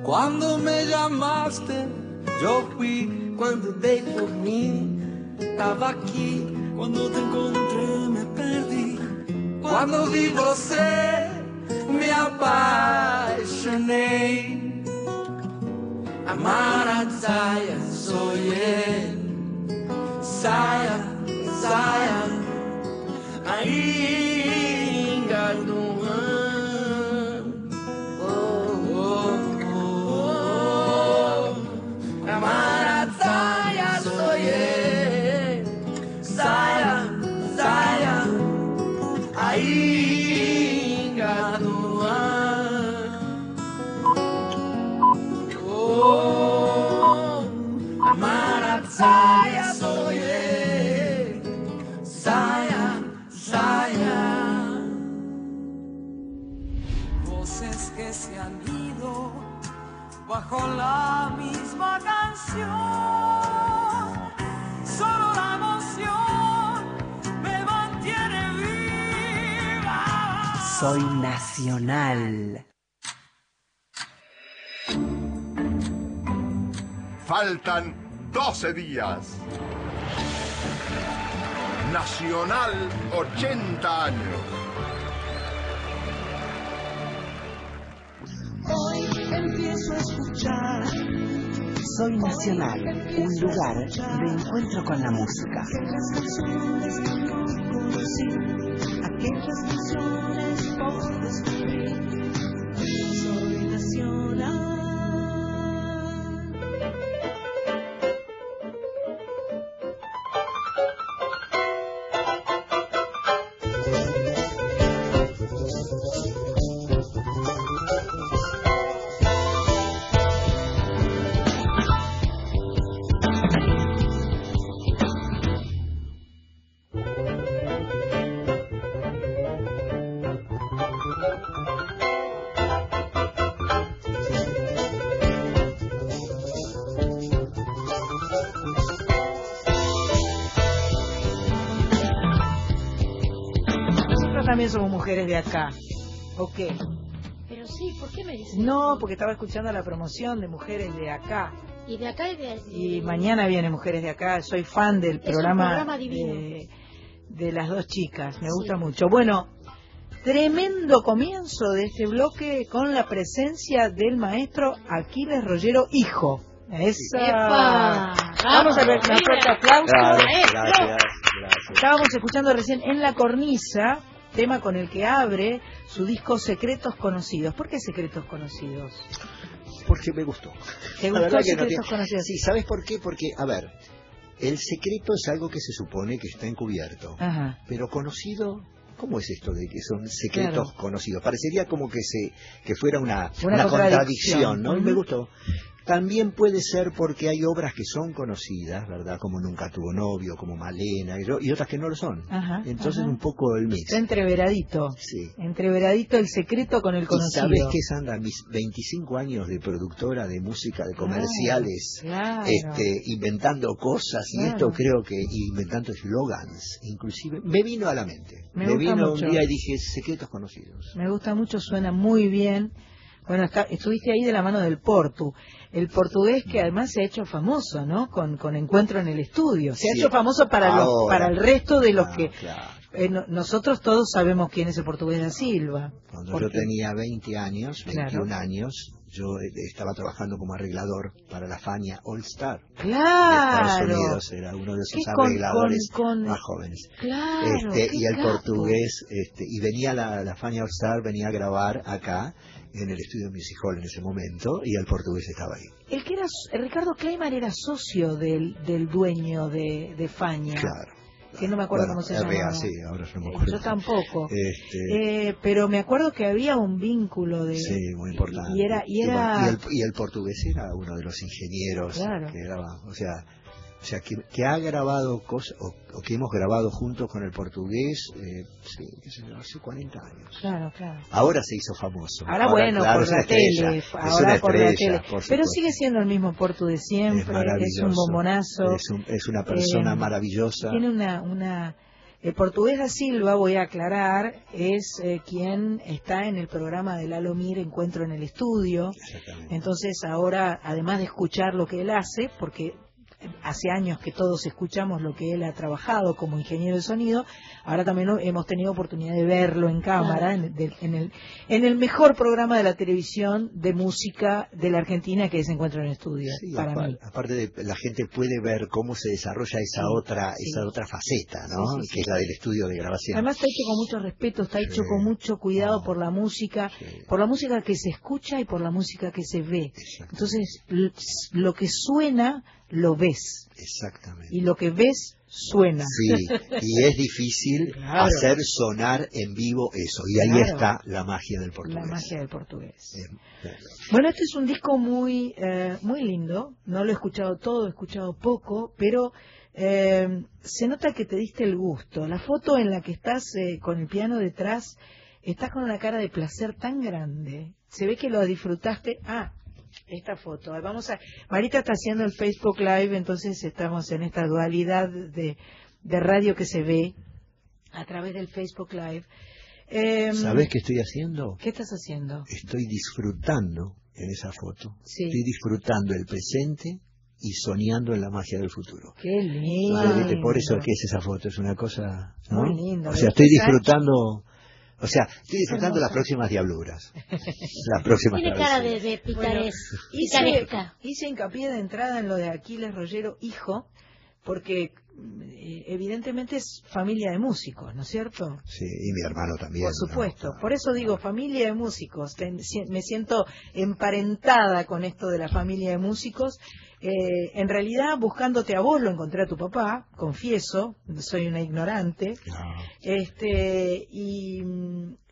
Cuando me llamaste yo fui Quando dei por mim, tava aqui. Quando te encontré me perdí. Quando vi você, me apaixonei. Amar a Zaya, sou eu. Saia, saia, ainda amar a Zaya, sou eu. Saia, saia. Voces que se han ido bajo la misma canción. Solo la emoción me mantiene viva. Soy nacional. Faltan 12 días. Nacional 80 años. Hoy empiezo a escuchar Soy nacional, un lugar de encuentro con la música. aquellas canciones que no conocí, aquellas canciones por descubrir. Mujeres de acá. ¿O qué? Pero sí, ¿por qué me dicen No, porque estaba escuchando la promoción de mujeres de acá. Y de acá y de... Y mañana viene Mujeres de Acá. Soy fan del programa, programa divino. de, de las dos chicas. Me gusta mucho. Bueno, tremendo comienzo de este bloque con la presencia del maestro Aquiles Rollero, hijo. Esa. ¡Epa! Vamos a ver un fuerte aplauso. Gracias, gracias, gracias. Estábamos escuchando recién en la cornisa, tema con el que abre su disco Secretos Conocidos. ¿Por qué Secretos Conocidos? Porque me gustó. ¿Te gustó no Secretos tiene- Conocidos? Sí, ¿sabes por qué? Porque, a ver, el secreto es algo que se supone que está encubierto. Ajá. Pero conocido, ¿cómo es esto de que son secretos Claro. conocidos? Parecería como que se que fuera una, Una una contradicción. contradicción, ¿no? Y me gustó. También puede ser porque hay obras que son conocidas, ¿verdad? Como Nunca tuvo novio, como Malena, y, y otras que no lo son. Ajá, Entonces ajá. un poco el mix. Está entreveradito. Sí. Entreveradito el secreto con el ¿Y conocido. sabes qué, Sandra? Mis 25 años de productora de música, de comerciales, Claro. este, inventando cosas y Claro. esto creo que y inventando eslogans, inclusive, me vino a la mente. Me Me, vino mucho. un día y dije secretos conocidos. Me gusta mucho, suena muy bien. Bueno, está- estuviste ahí de la mano del Portu. El portugués que además se ha hecho famoso, ¿no? Con, con Encuentro en el Estudio. Se ha hecho famoso para, los, para el resto de los Ah, que claro. eh, no- nosotros todos sabemos quién es el portugués da Silva. Cuando porque- yo tenía 20 años, 21 Claro. años, yo eh, estaba trabajando como arreglador para la Fania All Star. de Claro. Estados Unidos, era uno de con- arregladores con- con- más jóvenes. Claro. Este, y el capo. portugués, este, y venía la, la Fania All Star, venía a grabar acá, en el estudio Music Hall en ese momento, y el portugués estaba ahí. El que era, Ricardo Kleiman era socio del, del dueño de, de Faña. Claro. Que no me acuerdo Bueno, cómo se RA, llamaba. sí, ahora no me acuerdo. Yo tampoco. Este, Eh, pero me acuerdo que había un vínculo de... Sí, muy importante. Y era... Y, era y el, y el portugués era uno de los ingenieros Claro. que graba, o sea, o sea que, que ha grabado cosas, o, o que hemos grabado juntos con el portugués, eh, sí, hace 40 años. Claro, claro. Ahora se hizo famoso. Ahora, bueno, claro, por la estrella, tele, ahora por la tele. por Pero sigue siendo el mismo portu de siempre, es es, un bombonazo. Es, un- es una persona Eh, maravillosa. Tiene una, una el portugués da Silva, voy a aclarar, es eh, quien está en el programa de Lalo Mir, Encuentro en el Estudio. Entonces ahora, además de escuchar lo que él hace, porque hace años que todos escuchamos lo que él ha trabajado como ingeniero de sonido, ahora también hemos tenido oportunidad de verlo en cámara, en, de- en el, en el mejor programa de la televisión de música de la Argentina que es Encuentro en Estudio, Sí, para mí. aparte de la gente puede ver cómo se desarrolla esa Sí, otra sí. esa otra faceta, ¿no? Que es la del estudio de grabación. Además está hecho con mucho respeto, está hecho con mucho cuidado por la música, por la música que se escucha y por la música que se ve. Entonces, lo que suena, lo ves. Exactamente. Y lo que ves, suena. Sí, y es difícil Claro. hacer sonar en vivo eso, y ahí Claro. está la magia del portugués. La magia del portugués. Bueno, este es un disco muy, eh, muy lindo. No lo he escuchado todo, he escuchado poco, pero eh, se nota que te diste el gusto. La foto en la que estás eh, con el piano detrás, estás con una cara de placer tan grande. Se ve que lo disfrutaste. Ah, esta foto. Vamos a. Marita está haciendo el Facebook Live, entonces estamos en esta dualidad de, de radio que se ve a través del Facebook Live. Em, ¿Sabes qué estoy haciendo? ¿Qué estás haciendo? Estoy disfrutando en esa foto. Sí. Estoy disfrutando el presente y soñando en la magia del futuro. Qué lindo. Por eso que es esa foto, es una cosa... ¿no? Muy lindo. O sea, estoy disfrutando... O sea, estoy disfrutando las próximas diabluras. Las próximas Tiene cara de, de hice, picaresca. hice hincapié de entrada en lo de Aquiles Rollero, hijo, porque eh, evidentemente es familia de músicos, ¿no es cierto? Sí, y mi hermano también. Por ¿no? supuesto. Por eso digo familia de músicos. Ten- si- me siento emparentada con esto de la familia de músicos. Eh, en realidad, buscándote a vos, lo encontré a tu papá, confieso, soy una ignorante. Este, y,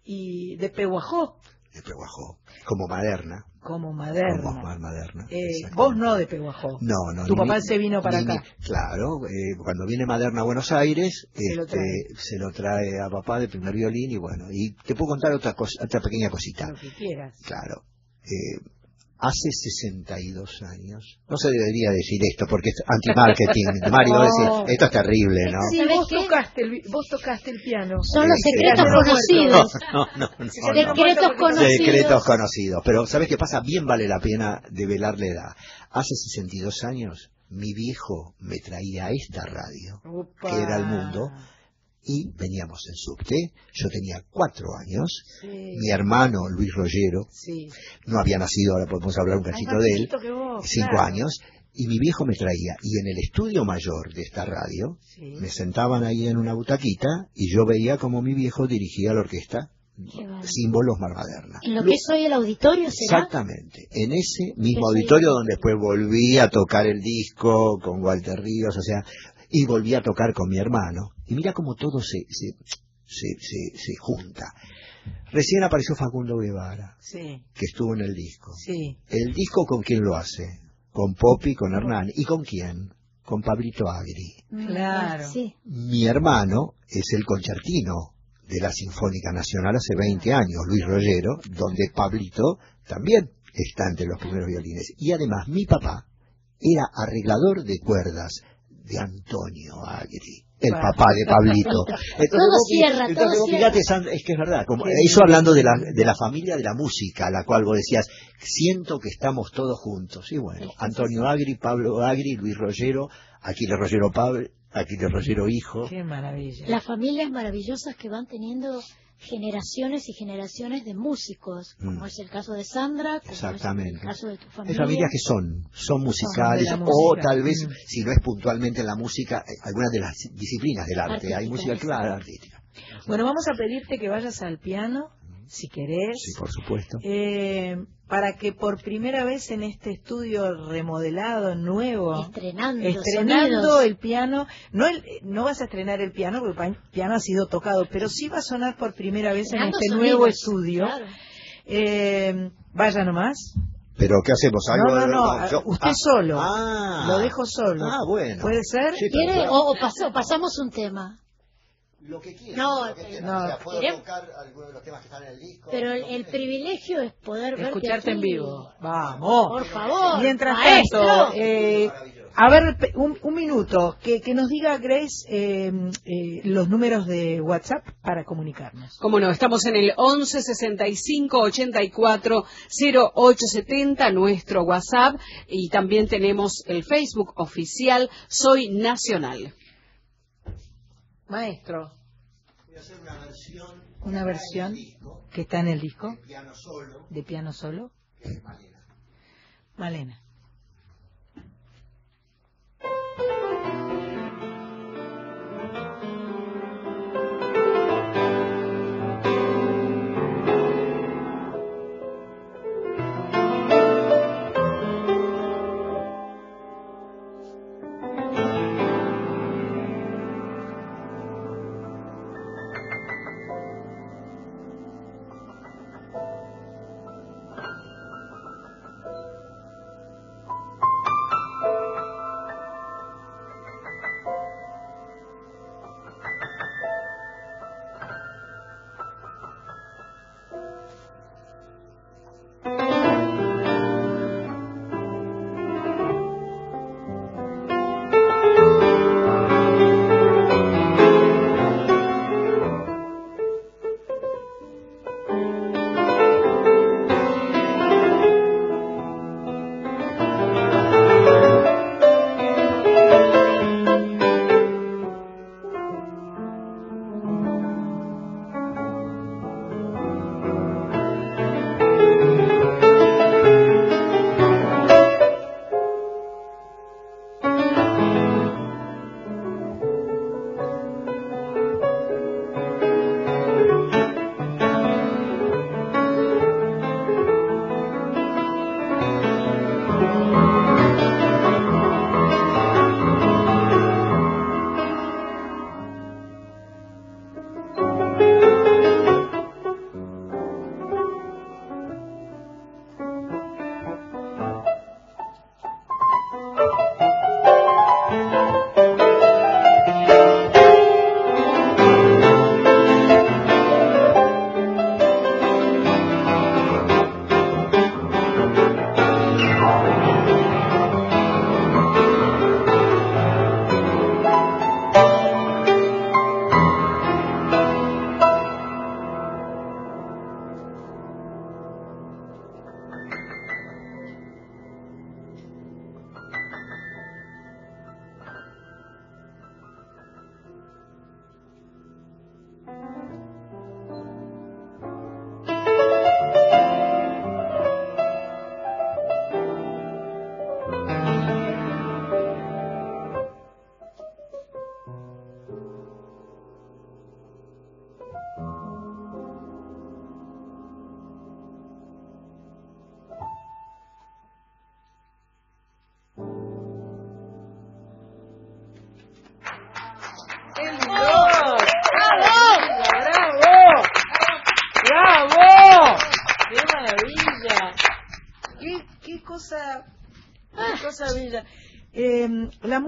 y de Peguajó, De Peguajó. Como Maderna. como Maderna. Como Maderna. Eh, vos no de Peguajó. No, no. Tu papá se vino para ni acá. claro, eh, cuando viene Maderna a Buenos Aires, Se lo este, trae. se lo trae a papá de primer violín y bueno, y te puedo contar otra cosa, otra pequeña cosita. Lo que quieras. Claro. Eh, hace 62 años, no se debería decir esto porque es anti-marketing. Mario va a No. decir, esto es terrible, ¿no? Sí, vos tocaste, el, vos tocaste el piano. Son los secretos conocidos. No, no, no. Secretos conocidos. Secretos conocidos. Pero ¿sabes qué pasa? Bien vale la pena develar la edad. Hace 62 años, mi viejo me traía a esta radio, que era el mundo, y veníamos en subte. Yo tenía cuatro años. Sí. Mi hermano, Luis Rollero, Sí. no había nacido, ahora podemos hablar un cachito de él, vos, cinco claro. años, y mi viejo me traía. Y en el estudio mayor de esta radio, me sentaban ahí en una butaquita, y yo veía como mi viejo dirigía la orquesta Símbolos Marmaderna. En lo que es hoy el auditorio será. Exactamente, en ese mismo auditorio donde después volví a tocar el disco con Walter Ríos, o sea, y volví a tocar con mi hermano. Y mira cómo todo se, se, se, se, se junta. Recién apareció Facundo Guevara, Sí, que estuvo en el disco. sí. ¿El disco con quién lo hace? Con Poppy, con Hernán. ¿Y con quién? Con Pablito Agri. Claro. Sí. Mi hermano es el concertino de la Sinfónica Nacional hace 20 años, Luis Rollero, donde Pablito también está entre los primeros violines. Y además mi papá era arreglador de cuerdas de Antonio Agri, el Bueno. papá de Pablito. Entonces, Todo cierra, entonces todo vos cierra. fíjate, Sandra, es que es verdad, como, eso hablando de la, de la familia de la música, a la cual vos decías, siento que estamos todos juntos. Y bueno, Antonio Agri, Pablo Agri, Luis Rollero, Aquiles Rollero Pablo, Aquilio Rollero hijo. Qué maravilla. Las familias maravillosas que van teniendo generaciones y generaciones de músicos, como Mm. es el caso de Sandra, como Exactamente. es el caso de tu Hay familia. familias que son, son musicales, o tal vez, Mm. si no es puntualmente en la música, eh, algunas de las disciplinas del arte. Hay música clara, artística. Bueno, vamos a pedirte que vayas al piano, si querés. Sí, por supuesto. Eh, para que por primera vez en este estudio remodelado, nuevo, Estrenando, estrenando sonidos. el piano, no el- no vas a estrenar el piano porque el piano ha sido tocado, pero sí va a sonar por primera vez en este sonidos, nuevo estudio. claro. Eh, vaya nomás. Pero, ¿qué hacemos? ¿Algo No, no, de- no, yo- usted ah, solo. Ah, Lo dejo solo. Ah, bueno. ¿Puede ser? Sí, ¿Quiere? claro. O, o pas- o pasamos un tema. Lo que quieras. No, lo que quieras. no. O sea, puedo tocar algunos de los temas que están en el disco. Pero el, el privilegio es poder verte Escucharte en vivo. Vamos. Por favor, Mientras maestro. tanto, eh, a ver, pe- un, un minuto, que, que nos diga Grace eh, eh, los números de WhatsApp para comunicarnos. Como no, estamos en el 11 65 84 0870, nuestro WhatsApp, y también tenemos el Facebook oficial Soy Nacional. Maestro, Voy a hacer una versión una versión del disco, que está en el disco piano solo, de piano solo. que es Malena. Malena.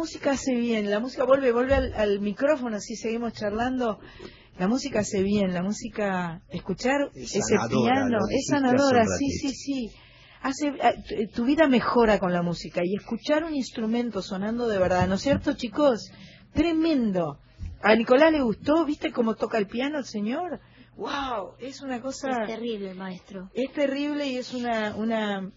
Música hace bien, la música vuelve, vuelve al, al micrófono, así seguimos charlando. La música hace bien, la música, escuchar Es ese sanadora, piano, es sanadora, sí, sí, sí. Hace, eh, tu- tu vida mejora con la música y escuchar un instrumento sonando de verdad, ¿no es cierto, chicos? Tremendo. A Nicolás le gustó, ¿viste cómo toca el piano el señor? ¡Wow! Es una cosa... Es terrible, maestro. Es terrible y es una, una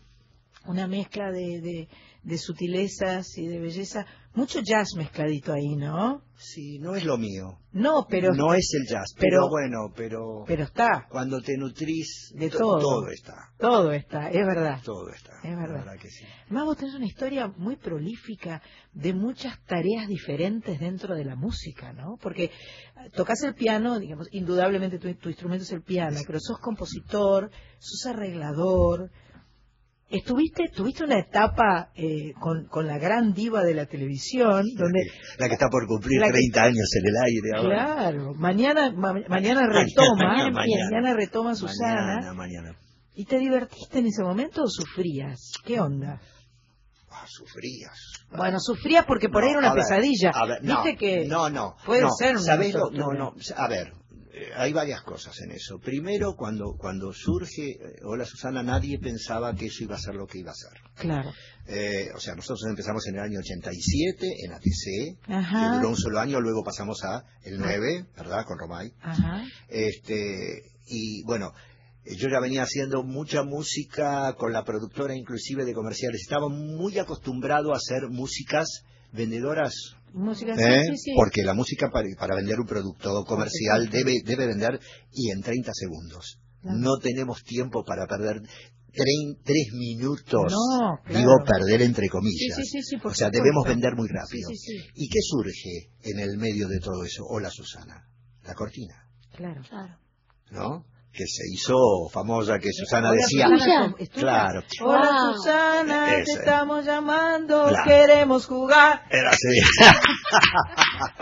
una mezcla de, de, de sutilezas y de belleza. Mucho jazz mezcladito ahí, ¿no? Sí, no es lo mío. No, pero... No es el jazz, pero, bueno, pero... Pero está. Cuando te nutrís, De to- todo. todo está. Todo está, es verdad. Todo está. Es la verdad. que sí. Además, vos tenés una historia muy prolífica de muchas tareas diferentes dentro de la música, ¿no? Porque eh, tocas el piano, digamos, indudablemente tu, tu instrumento es el piano, pero sos compositor, sos arreglador. Estuviste, tuviste una etapa eh, con, con la gran diva de la televisión, donde La que está por cumplir La que- 30 años en el aire ahora. Claro, mañana, ma- mañana retoma, Mañana, mañana, mañana. retoma Susana. Mañana, mañana. ¿Y te divertiste en ese momento o sufrías? ¿Qué onda? Ah, sufrías. Bueno, sufrías porque por ahí era una ver, pesadilla. a ver, no, Viste que no, no. puede no, ser una ¿sabés lo- tortura. no, no, a ver, hay varias cosas en eso. Primero, cuando, cuando surge eh, Hola Susana, nadie pensaba que eso iba a ser lo que iba a ser. Claro. Eh, o sea, nosotros empezamos en el año 87 en ATC, Ajá. que duró un solo año, luego pasamos a el 9, ¿verdad? Con Romay. Ajá. Este, y bueno, eh, yo ya venía haciendo mucha música con la productora inclusive de comerciales. Estaba muy acostumbrado a hacer músicas vendedoras. Música, ¿eh? sí, sí, sí. Porque la música para, para vender un producto comercial debe, debe vender y en 30 segundos. Claro. No tenemos tiempo para perder trein- tres minutos. No, claro. Digo perder entre comillas. Sí, sí, sí, sí, por o sea, debemos vender muy rápido. Sí, sí, sí. ¿Y qué surge en el medio de todo eso? Hola Susana, la cortina. Claro. ¿no? Que se hizo famosa, que Susana Hola, decía. Susana. Claro. Hola. Susana, te estamos llamando, Claro. queremos jugar. Era así.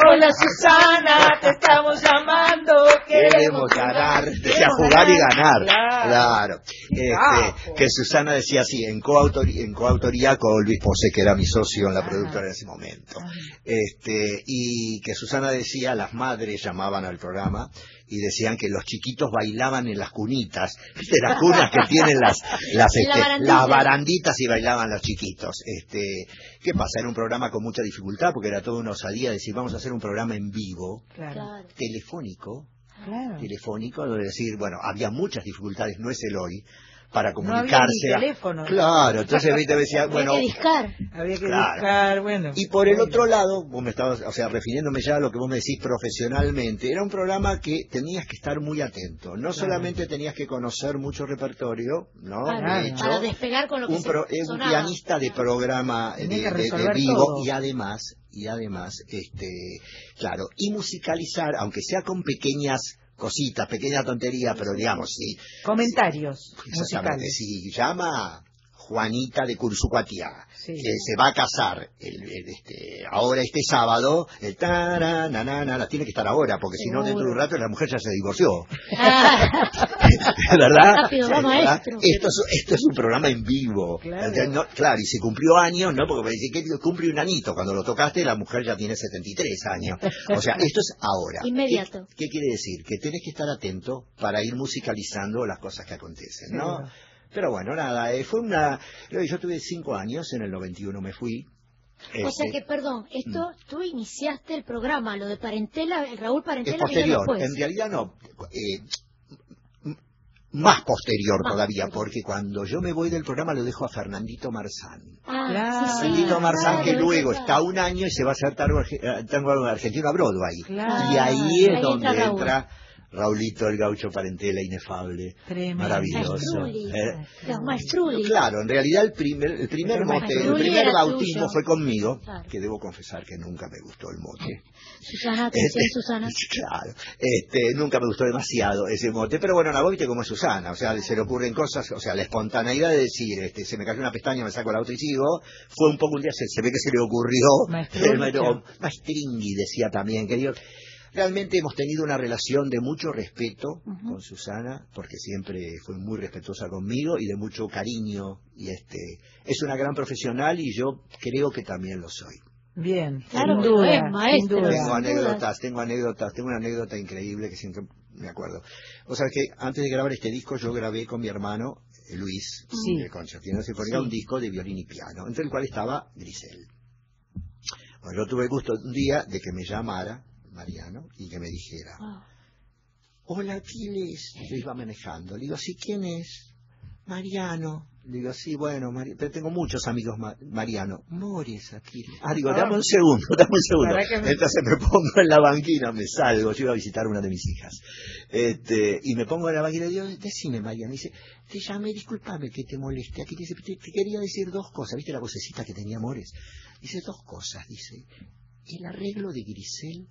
Hola Susana, te estamos llamando, Queremos ganar. Decía jugar y ganar. Claro. Claro. Este, Ah, que Susana decía así, en coautoría, en coautoría con Luis Posé, que era mi socio en la productora en ese momento. Este, y que Susana decía, las madres llamaban al programa y decían que los chiquitos bailaban en las cunitas, ¿viste? Las cunas que tienen las, las, la este, las baranditas y bailaban los chiquitos. Este, ¿qué pasa? Era un programa con mucha dificultad porque era toda una osadía decir, vamos a hacer un programa en vivo, Claro. telefónico, Claro. telefónico, de decir, bueno, había muchas dificultades, no es el hoy, para No había ni comunicarse. teléfono. Claro, entonces viste, decía, bueno, Hay que discar. Había que Claro. bueno. y por el otro lado, vos me estabas, o sea, refiriéndome ya a lo que vos me decís profesionalmente, era un programa que tenías que estar muy atento. No solamente tenías que conocer mucho repertorio, ¿no? Claro, De hecho, para despegar con lo que un, se pro- eh, un pianista de programa de, que de- vivo todo. y además y además este claro y musicalizar aunque sea con pequeñas cositas pequeña tontería pero digamos sí Comentarios exactamente musicales. si llama Juanita de Cursucuatía Sí. que se va a casar el, el, este, ahora este sábado, el tara, na, na, na, na, tiene que estar ahora, porque si no, dentro de un rato la mujer ya se divorció. ¿Verdad? Rápido, va, ¿Verdad? Esto es, esto es un programa en vivo. Claro. No- claro, y se cumplió años, ¿no? Porque me dice que cumple un anito. Cuando lo tocaste, la mujer ya tiene 73 años. O sea, esto es ahora. Inmediato. ¿Qué, qué quiere decir? Que tenés que estar atento para ir musicalizando las cosas que acontecen, ¿no? Pero bueno, nada, eh, fue una... Yo tuve cinco años, en el 91 me fui. O sea Este, que, perdón, esto tú iniciaste el programa, lo de Parentela, el Raúl es Parentela vino posterior, después. en realidad no. eh, más posterior Más todavía, posterior. porque cuando yo me voy del programa lo dejo a Fernandito Marzán. Ah, Claro. sí, sí, Fernandito Marzán claro, que es luego está un año y se va a hacer tango, eh, tango argentino a Broadway. Claro. Y ahí es Ahí donde entra Raulito, el gaucho Parentela, inefable, Tremendo. maravilloso. Maestruli. Eh, Los. Claro, en realidad el primer, el primer mote, el primer bautismo tuyo. fue conmigo, Claro. que debo confesar que nunca me gustó el mote. Susana, atención, Este, Susana. Claro, este, nunca me gustó demasiado ese mote, pero bueno, la viste como es Susana, o sea, se le ocurren cosas, o sea, la espontaneidad de decir, este, se me cayó una pestaña, me saco la otra y sigo, fue un poco un día, se, se ve que se le ocurrió, el maestro-. Maestringui decía también, que digo, realmente hemos tenido una relación de mucho respeto con Susana, porque siempre fue muy respetuosa conmigo y de mucho cariño, y este, es una gran profesional y yo creo que también lo soy. Bien, Claro sin duda, es, maestro. sin duda. Tengo Sin anécdotas, tengo anécdotas, tengo una anécdota increíble que siempre me acuerdo. O sea que antes de grabar este disco yo grabé con mi hermano eh, Luis, Sí. de Concertino Sinfónica, Sí. un disco de violín y piano, entre el cual estaba Grisel. Bueno, yo tuve el gusto un día de que me llamara Mariano y que me dijera, Ah, hola Aquiles, yo iba manejando, le digo, ¿sí quién es? Mariano. Digo, sí, bueno, pero tengo muchos amigos ma- Mariano. Mores, Aquiles. Ah, digo, dame un segundo, dame un segundo. ¿Para qué me- Entonces me pongo en la banquina, me salgo, yo iba a visitar una de mis hijas. Este, y me pongo en la banquina y digo, decime, Mariano. Y dice, te llamé, discúlpame que te moleste. Aquiles, te, te quería decir dos cosas. ¿Viste la vocecita que tenía Mores? Dice dos cosas, dice. El arreglo de Grisel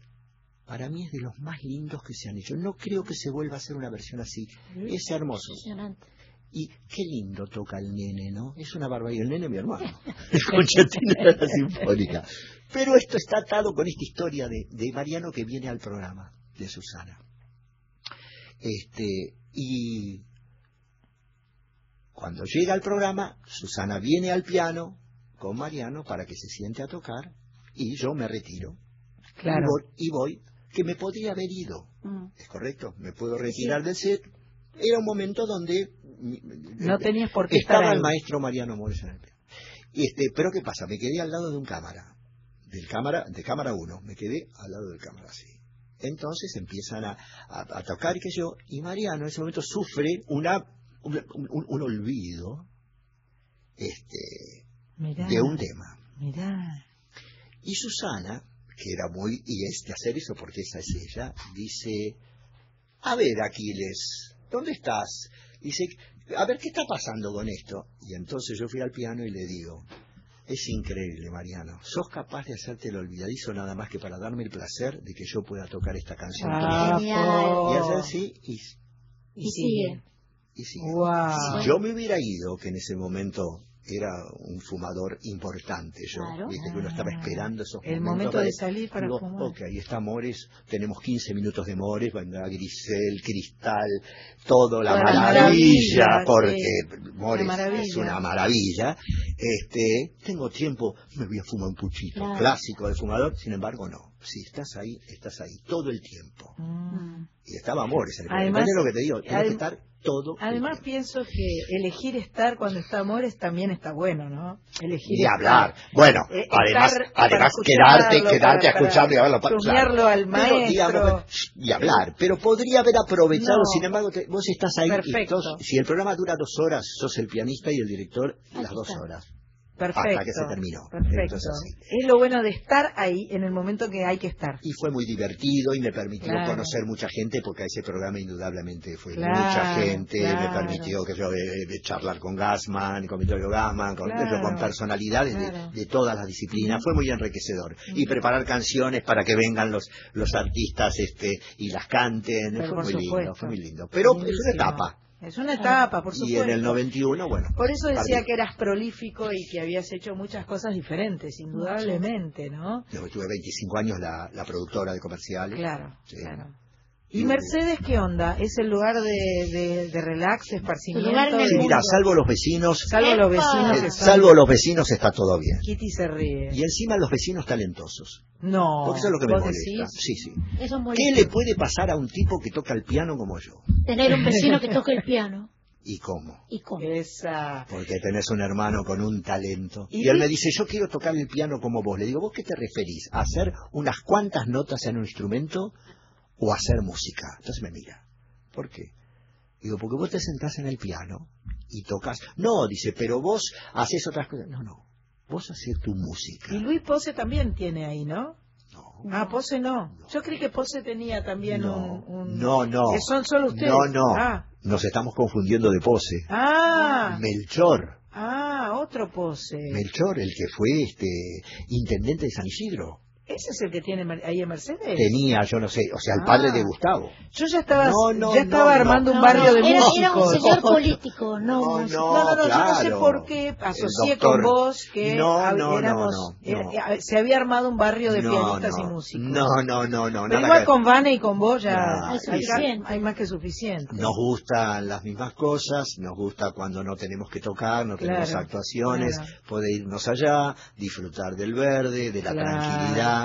para mí es de los más lindos que se han hecho. No creo que se vuelva a hacer una versión así. Es hermoso. Impresionante. Y qué lindo toca el nene, ¿no? Es una barbaridad. El nene es mi hermano. El concertino de la sinfónica. Pero esto está atado con esta historia de, de Mariano que viene al programa, de Susana. Este, y cuando llega al programa, Susana viene al piano con Mariano para que se siente a tocar y yo me retiro. Claro. Y voy, y voy, que me podría haber ido. Mm. ¿Es correcto? Me puedo retirar del set. Era un momento donde No tenías por qué estaba el maestro Mariano Mores en el piano. Y este, pero ¿qué pasa? Me quedé al lado de un cámara, del cámara, de cámara 1, me quedé al lado del cámara sí. Entonces empiezan a, a- a tocar y que yo, y Mariano en ese momento sufre una, un, un- un olvido este, Mirá, de un tema. mirá. Y Susana, que era muy, y es de hacer eso porque esa es ella, dice, a ver Aquiles, ¿dónde estás? Dice, a ver, ¿qué está pasando con esto? Y entonces yo fui al piano y le digo, es increíble, Mariano, sos capaz de hacerte el olvidadizo nada más que para darme el placer de que yo pueda tocar esta canción. Ah, tuya". po. Y hacer así, y, Y sigue. y sigue. Si yo me hubiera ido, que en ese momento era un fumador importante yo, Claro. viste que uno estaba esperando esos El momentos momento de salir para digo, fumar. ok, ahí está Mores, tenemos 15 minutos de Mores, vendrá Grisel, Cristal, todo la maravilla, maravilla, porque Mores maravilla. es una maravilla. Este, tengo tiempo, me voy a fumar un puchito, Claro. clásico de fumador, sin embargo no. Si estás ahí, estás ahí todo el tiempo. Mm. Y estaba Mores el Además, lo que te digo, tienes que estar todo Además pienso que elegir estar cuando está Amores también está bueno, ¿no? Elegir y estar. hablar. Bueno, Eh, además, además escucharlo, quedarte, para- quedarte a para escucharlo y hablarlo. al Pero, maestro. digamos, y hablar. Pero podría haber aprovechado, No. sin embargo, te- vos estás ahí. y si el programa dura dos horas, sos el pianista y el director las dos está. horas. Perfecto. Hasta que se terminó. Perfecto. Entonces. Es lo bueno de estar ahí en el momento que hay que estar. Y fue muy divertido y me permitió Claro. conocer mucha gente porque ese programa indudablemente fue Claro, mucha gente, me permitió que yo eh, charlar con Gassman, con Vittorio Gassman, con, personalidades de- todas las disciplinas, fue muy enriquecedor. Y preparar canciones para que vengan los, los artistas este y las canten, Pero fue muy lindo, fue muy lindo. Pero es una etapa. Es una etapa, por Y supuesto. en el 91, bueno. Por eso decía partí. que eras prolífico y que habías hecho muchas cosas diferentes, indudablemente, ¿no? Yo tuve 25 años la, la productora de comerciales. Claro, Sí. claro. ¿Y Mercedes qué onda? ¿Es el lugar de, de, de relax, de esparcimiento? de- mira, salvo los vecinos, Salvo los vecinos eh, salvo los vecinos está todo bien. Kitty se ríe. Y encima los vecinos talentosos. No. Porque eso es lo que me ¿vos molesta. decís? Sí, sí. Eso es ¿Qué le puede pasar a un tipo que toca el piano como yo? Tener un vecino que toque el piano. ¿Y cómo? ¿Y cómo? Esa... Porque tenés un hermano con un talento. ¿Y Y, él me dice, yo quiero tocar el piano como vos. Le digo, ¿vos qué te referís? ¿A hacer unas cuantas notas en un instrumento o hacer música? Entonces me mira. ¿Por qué? Digo, porque vos te sentás en el piano y tocas. No, dice, pero vos haces otras cosas. No, no. Vos haces tu música. Y Luis Pose también tiene ahí, ¿no? No. Ah, Pose no. Yo creí que Pose tenía también No, un, un- no, no. Que son solo ustedes. No, no. Ah, Nos estamos confundiendo de pose. ah, Melchor. ah, otro Pose. Melchor, el que fue este intendente de San Isidro. ¿Ese es el que tiene ahí en Mercedes? Tenía, yo no sé, o sea, el padre Ah. de Gustavo. Yo ya estaba, No, no, ya estaba no, armando no. un barrio de era, era músicos. un señor político, no, No. No, no, no, yo no sé por qué asocié doctor- con vos que éramos, no, era- no. eh, se había armado un barrio de no, pianistas no, y músicos. No, no, no, no. Pero nada igual que- con Vane y con vos ya No, hay, es suficiente. hay más que suficiente. Nos gustan las mismas cosas, nos gusta cuando no tenemos que tocar, no tenemos Claro, actuaciones, claro. poder irnos allá, disfrutar del verde, de la Claro,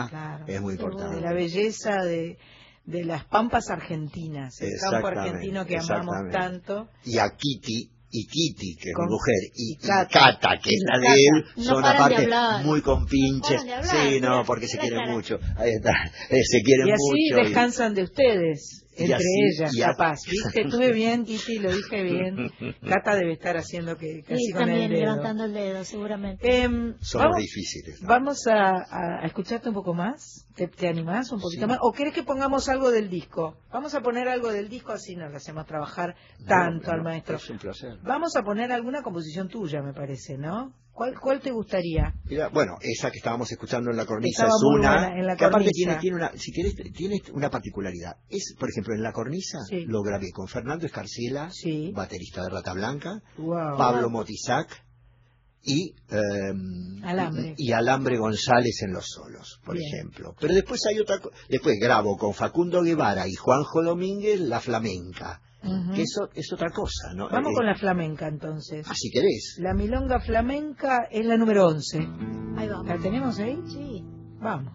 claro. es muy de importante. la belleza de, de las pampas argentinas, el campo argentino que amamos tanto. Y a Kitty, y Kitty, que es Con- mi mujer, y, y y Cata. Cata, que es la de Cata. él, No son de aparte muy compinches. de hablar, sí, no, porque se quieren mucho. Ahí está, eh, se quieren Y así mucho. y- descansan de ustedes. Y Entre así- ellas, y a- capaz. ¿Viste? Estuve bien, Titi, lo dije bien. Cata debe estar haciendo que casi Sí, con el también dedo. levantando el dedo, seguramente. Em, Son vamos, difíciles. ¿no? vamos a, a- a escucharte un poco más. ¿Te, te animás un poquito Sí. más? ¿O querés que pongamos algo del disco? Vamos a poner algo del disco así no le hacemos trabajar tanto No, al maestro. Es un placer. Vamos a poner alguna composición tuya, me parece, ¿no? ¿Cuál, cuál te gustaría? Mira, bueno, esa que estábamos escuchando en la cornisa Estaba es una en la que aparte tiene, tiene una, si querés, tiene una particularidad. Es, por ejemplo, en la cornisa Sí. lo grabé con Fernando Escarcela, Sí. baterista de Rata Blanca, Wow. Pablo Motisac y em, Alambre. y Alambre González en los solos, por Bien. ejemplo. Pero después hay otra, después grabo con Facundo Guevara y Juanjo Domínguez la flamenca, Que eso es otra cosa, ¿no? Vamos Eh, con la flamenca entonces. ah, si querés. La milonga flamenca es la número 11. Ahí vamos. ¿La tenemos ahí? Sí. Vamos.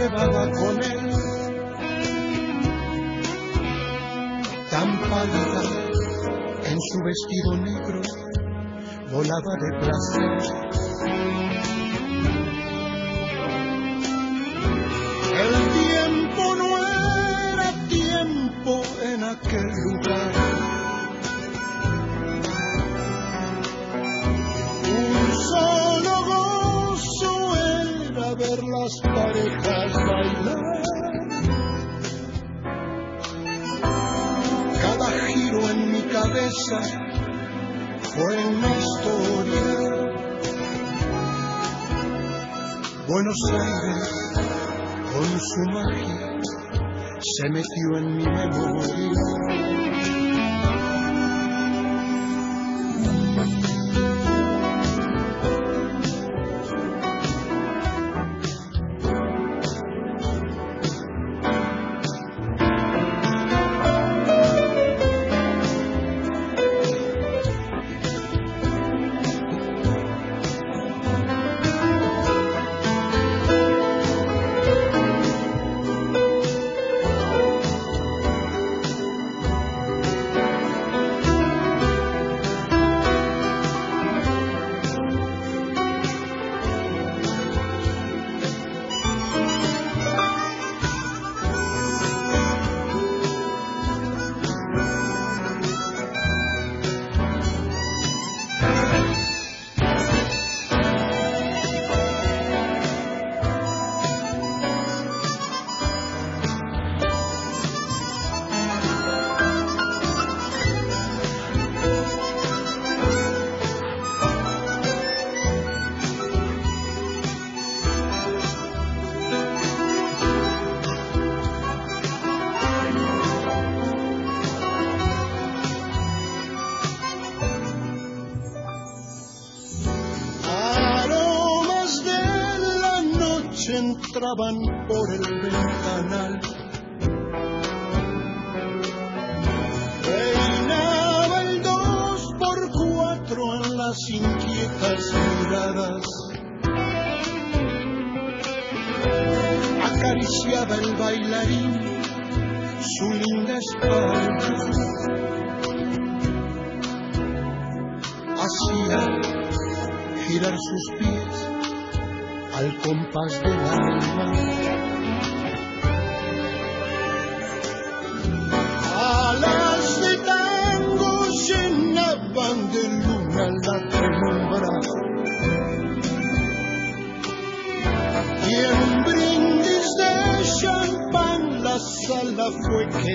llevaba con él. Tan pálida en su vestido negro, volaba de placer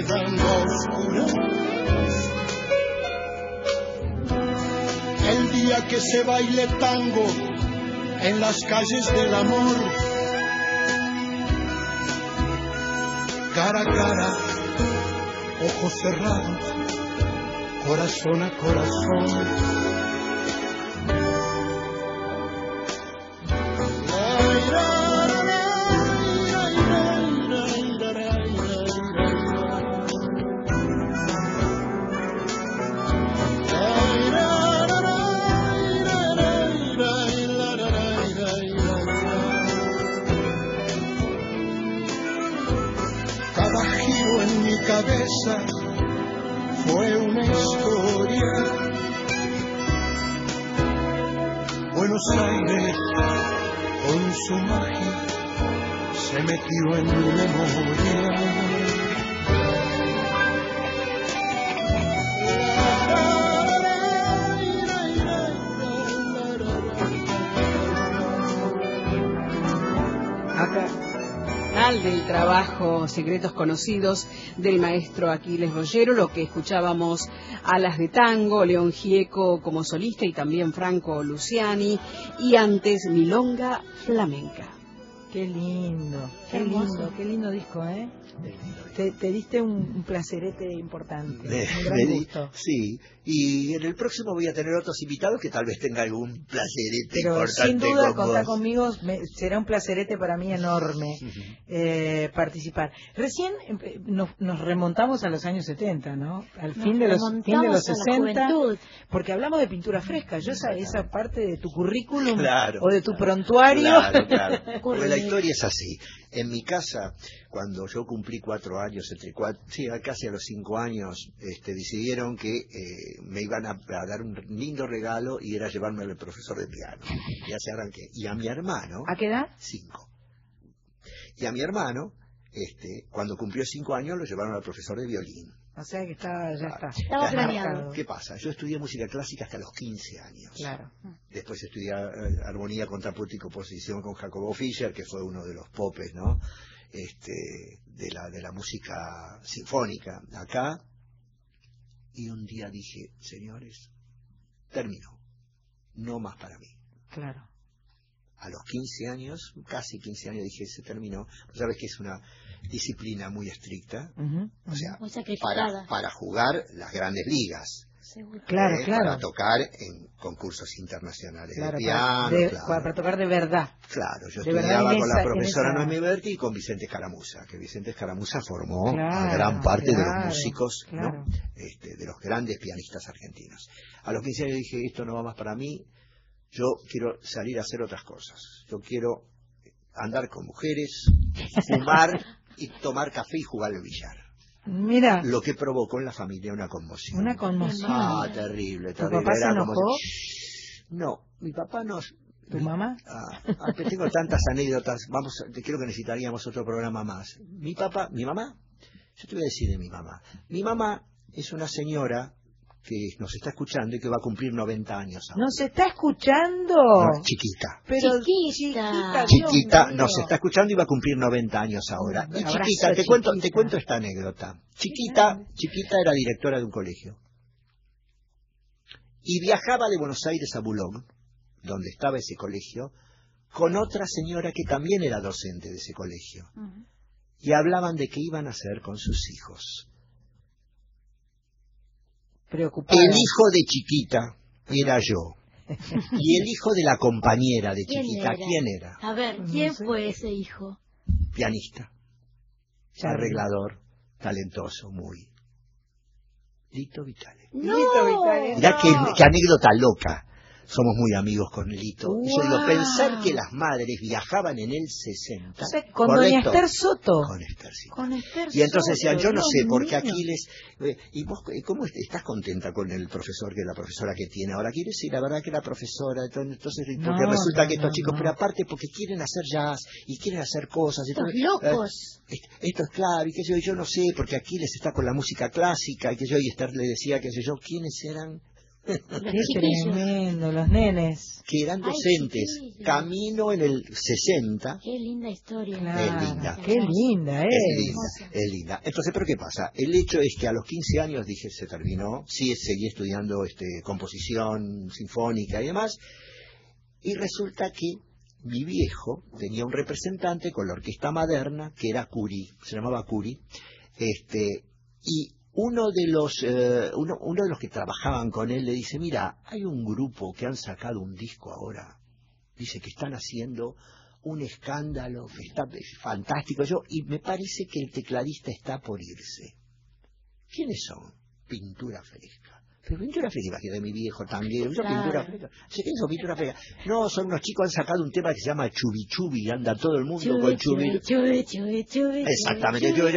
quedan oscuras. El día que se baile tango en las calles del amor, cara a cara, ojos cerrados, corazón a corazón. secretos conocidos del maestro Aquiles Rollero, lo que escuchábamos Alas de Tango, León Gieco como solista y también Franco Luciani, y antes Milonga Flamenca. Qué lindo, qué, hermoso. lindo, qué lindo disco, ¿eh? Te, diste un, placerete importante. Me, un gran gusto. Sí, y en el próximo voy a tener otros invitados que tal vez tenga algún placerete Pero importante. Sin duda, contar conmigo me, será un placerete para mí enorme eh, participar. Recién nos, nos, remontamos a los años 70, ¿no? Al fin, de los, fin de los 60. Porque hablamos de pintura fresca. Yo, esa, esa parte de tu currículum o de tu prontuario. Historia es así. En mi casa, cuando yo cumplí cuatro años, entre cuatro, sí, casi a los cinco años, este, decidieron que eh, me iban a, a dar un lindo regalo y era llevarme al profesor de piano. Y así arranqué. Y a mi hermano, ¿A qué edad? cinco. Y a mi hermano, este, cuando cumplió cinco años, lo llevaron al profesor de violín. O sea que está, ya está. Estaba planeado. ¿Qué pasa? Yo estudié música clásica hasta los 15 años. Claro. Después estudié eh, armonía, contrapunto y composición con Jacobo Fischer, que fue uno de los popes, ¿no? Este, de la, de la música sinfónica acá. Y un día dije, señores, terminó. No más para mí. Claro. A los 15 años, casi 15 años, dije, se terminó. Sabes que es una disciplina muy estricta. O sea, Muy para, para jugar las grandes ligas. Seguro. Claro, eh, claro. Para tocar en concursos internacionales Claro, de para, piano. de- claro. para- tocar de verdad. Claro, yo De estudiaba con esa- la profesora esa- Noemí Berti y con Vicente Escaramuza, que Vicente Escaramuza formó a gran parte de los músicos. Este, de los grandes pianistas argentinos. A los 15 años dije, esto no va más para mí, yo quiero salir a hacer otras cosas. Yo quiero andar con mujeres, fumar y tomar café y jugar al billar. Mira, Lo que provocó en la familia una conmoción. una conmoción. Ah, terrible, ¿Tu papá se como- enojó? No, mi papá no. ¿Tu mamá? Ah, ah, tengo tantas anécdotas. Vamos, creo que necesitaríamos otro programa más. Mi papá, mi mamá, yo te voy a decir de mi mamá. Mi mamá es una señora que nos está escuchando y que va a cumplir 90 años ahora. ¿Nos está escuchando? No, chiquita. Pero Chiquita. chiquita, Chiquita mío. nos está escuchando y va a cumplir 90 años ahora. Y Abrazo, chiquita, te cuento, te cuento esta anécdota. Chiquita, chiquita era directora de un colegio. Y viajaba de Buenos Aires a Boulogne, donde estaba ese colegio, con otra señora que también era docente de ese colegio. Y hablaban de qué iban a hacer con sus hijos. Preocupada. El hijo de chiquita era yo. Y el hijo de la compañera de ¿Quién chiquita, era? ¿quién era? A ver, ¿quién fue ese hijo? Pianista, Charlie. arreglador, talentoso, muy. Lito Vitale. ¡No! Lito Vitale. Mirá qué, qué anécdota loca. Somos muy amigos con Lito. Y yo digo, pensar que las madres viajaban en el 60. O sea, con doña. Esther Soto. Con Esther, sí. Con Esther Y entonces decían, yo no sé, porque. Aquiles, eh, ¿y vos eh, cómo est- estás contenta con el profesor, que la profesora que tiene ahora? Aquiles, sí, la verdad que la profesora, entonces, porque No, resulta no, que estos no, chicos, pero aparte porque quieren hacer jazz y quieren hacer cosas. Estos eh, locos. est- esto es claro, y que yo, yo no sé, porque Aquiles está con la música clásica, y que yo, y Esther le decía, que sé yo, ¿quiénes eran? Qué tremendo, los nenes. Que eran docentes, camino en el 60, Qué linda historia. Claro, linda. Qué linda, ¿eh? Es linda, es linda. Entonces, ¿pero qué pasa? El hecho es que a los 15 años dije, se terminó, sí, seguí estudiando este, composición sinfónica y demás, y resulta que mi viejo tenía un representante con la orquesta moderna, que era Curi, se llamaba Curi, este, y uno de los eh, uno, uno de los que trabajaban con él le dice, mira, hay un grupo que han sacado un disco ahora, dice que están haciendo un escándalo, que está fantástico yo, y me parece que el tecladista está por irse. ¿Quiénes son? Pintura fresca. Pero pintura fresca, imagínate mi viejo yo Claro. pintura fresca. ¿Sí qué son pintura fresca? No, son unos chicos, han sacado un tema que se llama Chubi Chubi, anda todo el mundo con Chubi. chubi, chubi, chubi, Exactamente, chubi,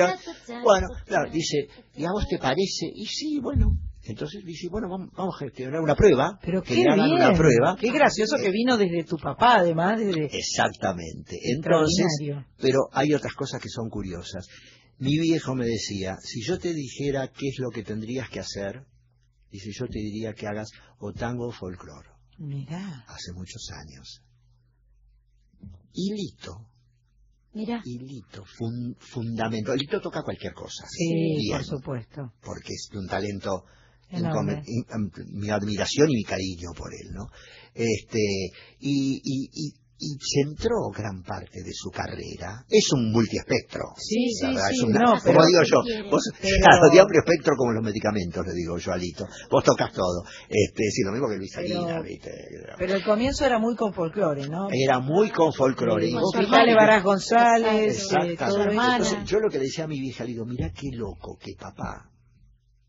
Bueno, claro, dice, ¿y a vos te parece? Y sí, bueno. Entonces dice, bueno, vamos, vamos a gestionar una prueba. Pero que qué le hagan bien. una prueba. Qué gracioso que vino desde tu papá, además, desde... Exactamente. Entonces, pero hay otras cosas que son curiosas. Mi viejo me decía, si yo te dijera qué es lo que tendrías que hacer, dice, yo te diría que hagas o tango o folclore, Mirá. hace muchos años. Y Lito, Mirá. y Lito, fun- fundamental. Lito toca cualquier cosa. Sí, Bien, por supuesto. porque es de un talento mi admiración y mi cariño por él, ¿no? Este, y, y, y, y centró gran parte de su carrera. Es un multiespectro. Sí, sí, sí, es no, como digo yo, quiere. vos, Pero- claro, de amplio espectro como los medicamentos, le digo yo, Alito. Vos tocas todo. Este, sí, lo mismo que Luis Pero- Salinas, ¿viste? Pero el comienzo era muy con folclore, ¿no? Era muy con folclore. Sí, Y vos Hospitales Varas González, eh, Exactamente. todo eso. Entonces, yo lo que le decía a mi vieja, le digo, mira qué loco que papá,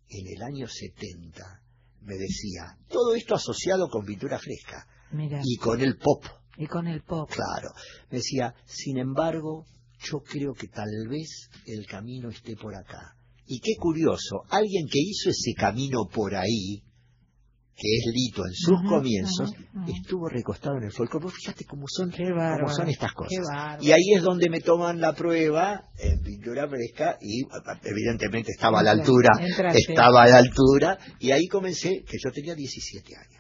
en el año 70, me decía, todo esto asociado con pintura fresca y con el pop. Y con el pop. Claro. Me decía, sin embargo, yo creo que tal vez el camino esté por acá. Y qué curioso, alguien que hizo ese camino por ahí, que es Lito en sus comienzos, estuvo recostado en el folclore. Vos fíjate cómo son, cómo son estas cosas. Y ahí es donde me toman la prueba en pintura fresca y evidentemente estaba a la altura, entraste. estaba a la altura y ahí comencé, que yo tenía 17 años.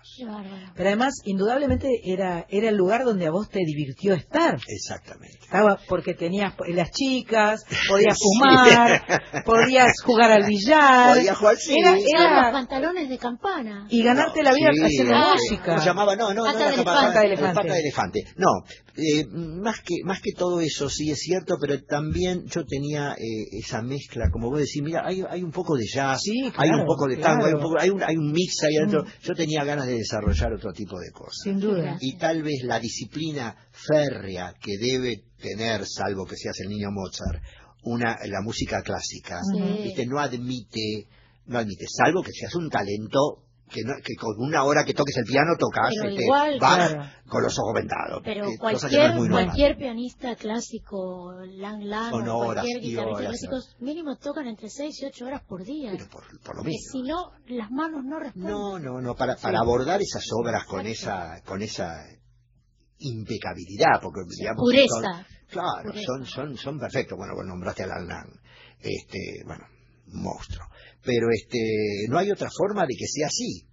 Pero además, indudablemente era era el lugar donde a vos te divirtió estar. Exactamente. Estaba porque tenías las chicas, podías Sí. fumar, podías jugar al billar. Podía jugar, sí. Era, era- los pantalones de campana. y ganarte la vida Sí, haciendo eh, música. ¿cómo se llamaba? No, no, Pata no, de la pata de elefante. Pata de elefante. No, eh, más que más que todo eso sí es cierto, pero también yo tenía eh, esa mezcla, como vos decís, mira, hay, hay un poco de jazz, Sí, hay claro, un poco de tango, claro. hay un poco, hay un, hay un mix ahí adentro. Mm. Yo tenía ganas de desarrollar otro tipo de cosas. Sin duda. Y tal vez la disciplina férrea que debe tener, salvo que seas el niño Mozart, una la música clásica, Sí. ¿viste? no admite, no admite, salvo que seas un talento que, no- que con una hora que toques el piano tocas Pero este, igual, claro. con los ojos vendados. Pero que- que no cualquier, cualquier pianista clásico, Lang Lang, Son horas cualquier guitarrista horas, clásico, mínimo tocan entre 6 y 8 horas por día. por, por lo menos. si no, las manos no responden. No, no, no, para, Sí. para abordar esas obras con esa, con esa impecabilidad, porque digamos que son- Pureza. claro, Pureza. son, son, son perfectos. Bueno, vos nombraste a Lan Lang, este, bueno, monstruo. Pero este, no hay otra forma de que sea así.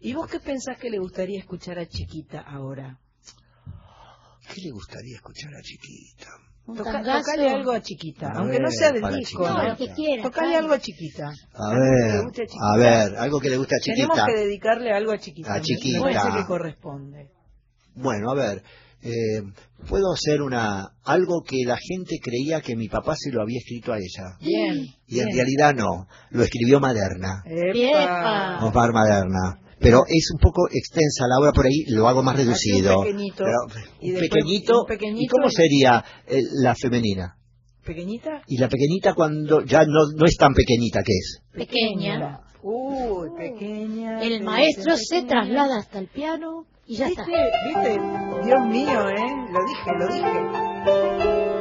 ¿Y vos qué pensás que le gustaría escuchar a Chiquita ahora? ¿Qué le gustaría escuchar a Chiquita? Toca- tocale algo a Chiquita, A aunque no ver, sea del disco, Chiquita. ¿no? No, lo que quiera, Tocale claro. algo a Chiquita. A ver, a Chiquita. a ver, algo que le guste a Tenemos Chiquita. que dedicarle algo a Chiquita. A Chiquita. Me parece que corresponde. Bueno, a ver, eh, puedo hacer una algo que la gente creía que mi papá se lo había escrito a ella. Bien. Y en bien. realidad no, lo escribió Maderna, Epa. Omar Maderna. Pero es un poco extensa la obra por ahí, lo hago más reducido. un pequeñito. Pero, Y después pequeñito. un pequeñito ¿Y cómo y- sería eh, la femenina? ¿Pequeñita? Y la pequeñita cuando ya no, no es tan pequeñita que es. Pequeña. Uy, pequeña. El pequeña, maestro se traslada hasta el piano y ya ¿Viste? está. ¿Viste? Dios mío, ¿eh? Lo dije, lo dije.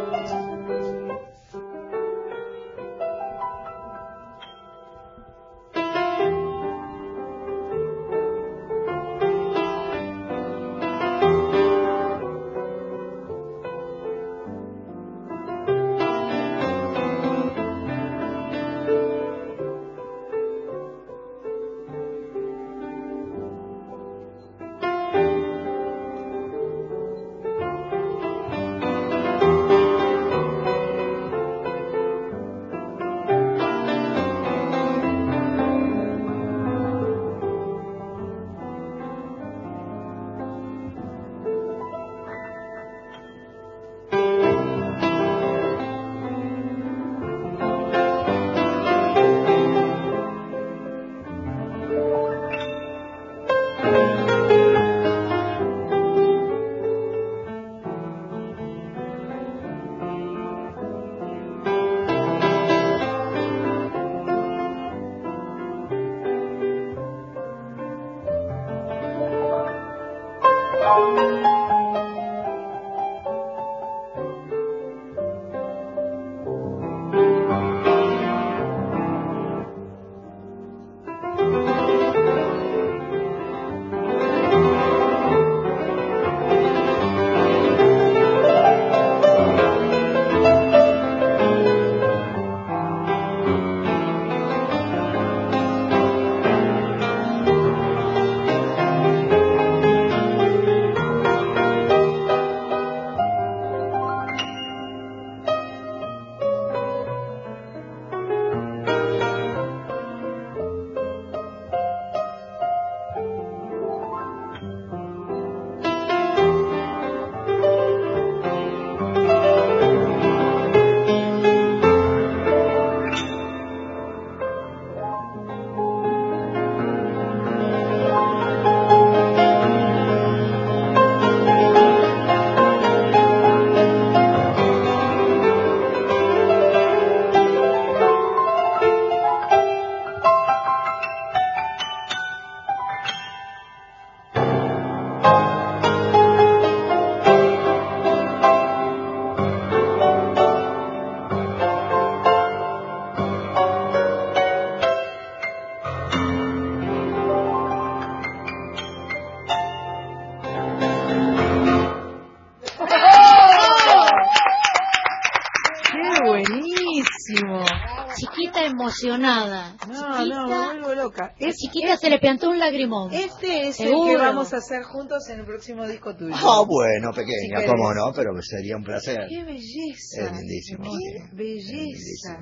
Emocionada. No, chiquita, no, me vuelvo loca. La chiquita se le plantó un lagrimón. Este es el Seguro. que vamos a hacer juntos en el próximo disco tuyo. Ah, bueno, Si pequeña, querés. cómo no, pero sería un placer. ¡Qué belleza! Es lindísimo. ¡Qué belleza!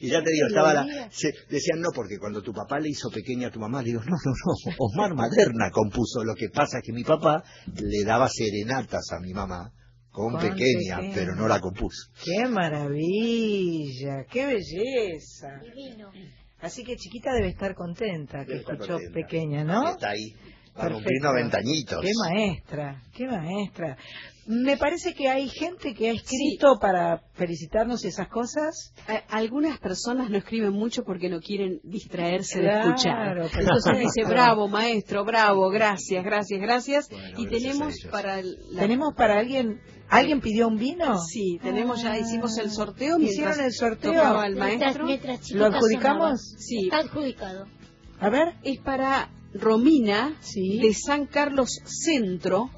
Y ya te digo, estaba la, se- decían no, porque cuando tu papá le hizo pequeña a tu mamá, le digo, no, no, no, Osmar Maderna compuso, lo que pasa es que mi papá le daba serenatas a mi mamá con, Con pequeña, pequeña. pero no la compuso. ¡Qué maravilla! ¡Qué belleza! Así que chiquita debe estar contenta que escuchó contenta. pequeña, ¿no? Está ahí, Perfecto. 90 añitos. ¡Qué maestra! ¡Qué maestra! Me parece que hay gente que ha escrito para felicitarnos y esas cosas. A- Algunas personas no escriben mucho porque no quieren distraerse Claro, de escuchar. Entonces dice, bravo, maestro, bravo, gracias, gracias, gracias. y tenemos para la- ¿Tenemos para alguien? ¿Alguien pidió un vino? Sí, tenemos ya, hicimos el sorteo. ¿Hicieron mientras el sorteo? el maestro. mientras ¿Lo adjudicamos? sonaba. Sí. Está adjudicado. A ver. Es para Romina de San Carlos Centro.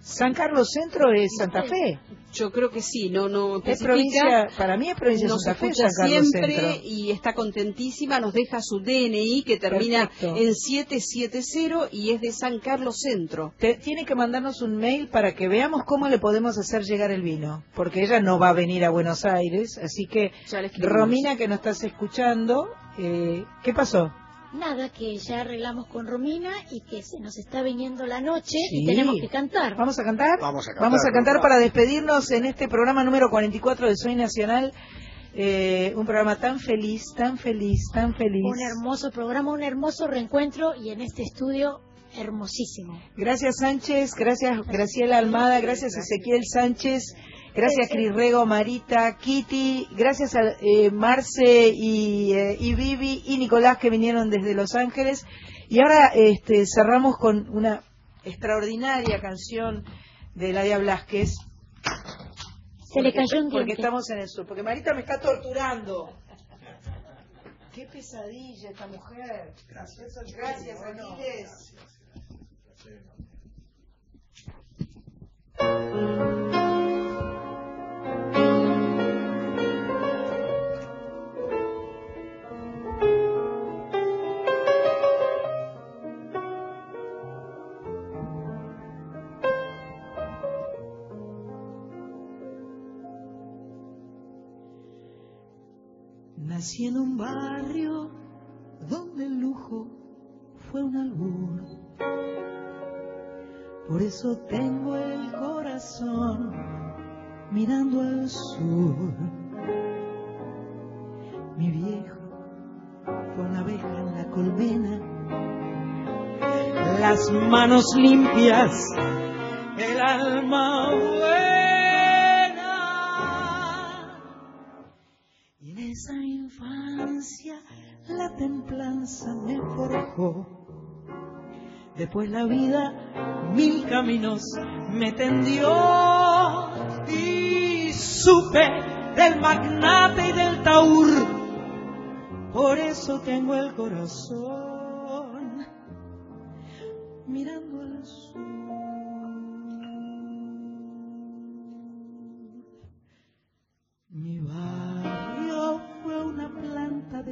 San Carlos Centro es Santa Fe. Yo creo que sí, no, no Es provincia, para mí es provincia de nos Santa Fe, escucha San Carlos siempre Centro. y está contentísima, nos deja su DNI que termina Perfecto. en 770 y es de San Carlos Centro. Te- tiene que mandarnos un mail para que veamos cómo le podemos hacer llegar el vino, porque ella no va a venir a Buenos Aires, así que. Romina que nos estás escuchando, eh, ¿qué pasó? Nada, que ya arreglamos con Romina y que se nos está viniendo la noche Sí. y tenemos que cantar. ¿Vamos a cantar? Vamos a cantar, Vamos a cantar para despedirnos en este programa número 44 de Soy Nacional, eh, un programa tan feliz, tan feliz, tan feliz. Un hermoso programa, un hermoso reencuentro y en este estudio hermosísimo. Gracias Sánchez, gracias Graciela Almada, gracias Ezequiel Sánchez, gracias Cris Rego, Marita, Kitty, gracias a eh, Marce y, eh, y Vivi y Nicolás que vinieron desde Los Ángeles. Y ahora este, cerramos con una extraordinaria canción de Ladia Blasquez. Se le cayó un Porque diente. estamos en el sur, porque Marita me está torturando. Qué pesadilla esta mujer. Gracias, gracias Aquiles. Nací en un barrio donde el lujo fue un albur. Por eso tengo el corazón mirando al sur. Mi viejo fue una abeja en la colmena. Las manos limpias, el alma buena. Esa infancia la templanza me forjó. Después la vida mil caminos me tendió y supe del magnate y del taur. Por eso tengo el corazón mirando al sur. Mi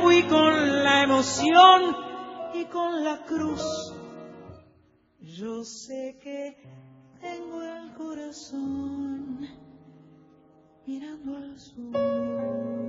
fui con la emoción y con la cruz, yo sé que tengo el corazón mirando al sur.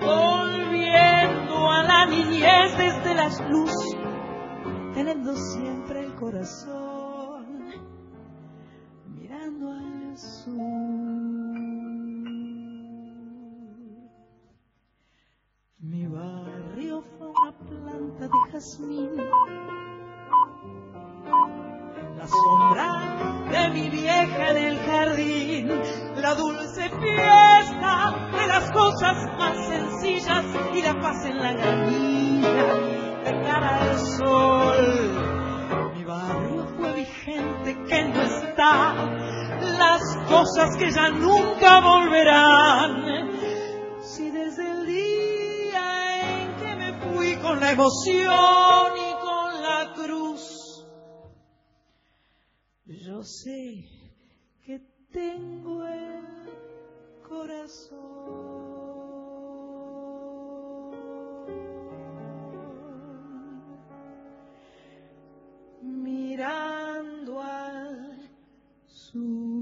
volviendo a la niñez desde las luz, teniendo siempre el corazón mirando al sur. Mi barrio fue una planta de jazmín la sombra de mi vieja en el jardín, la dulce fiesta de las cosas más sencillas y la paz en la granilla de cara al sol. Mi barrio fue vigente que no está, las cosas que ya nunca volverán. Si desde el día en que me fui con la emoción y con la cruz, yo sé que tengo el corazón mirando al sur.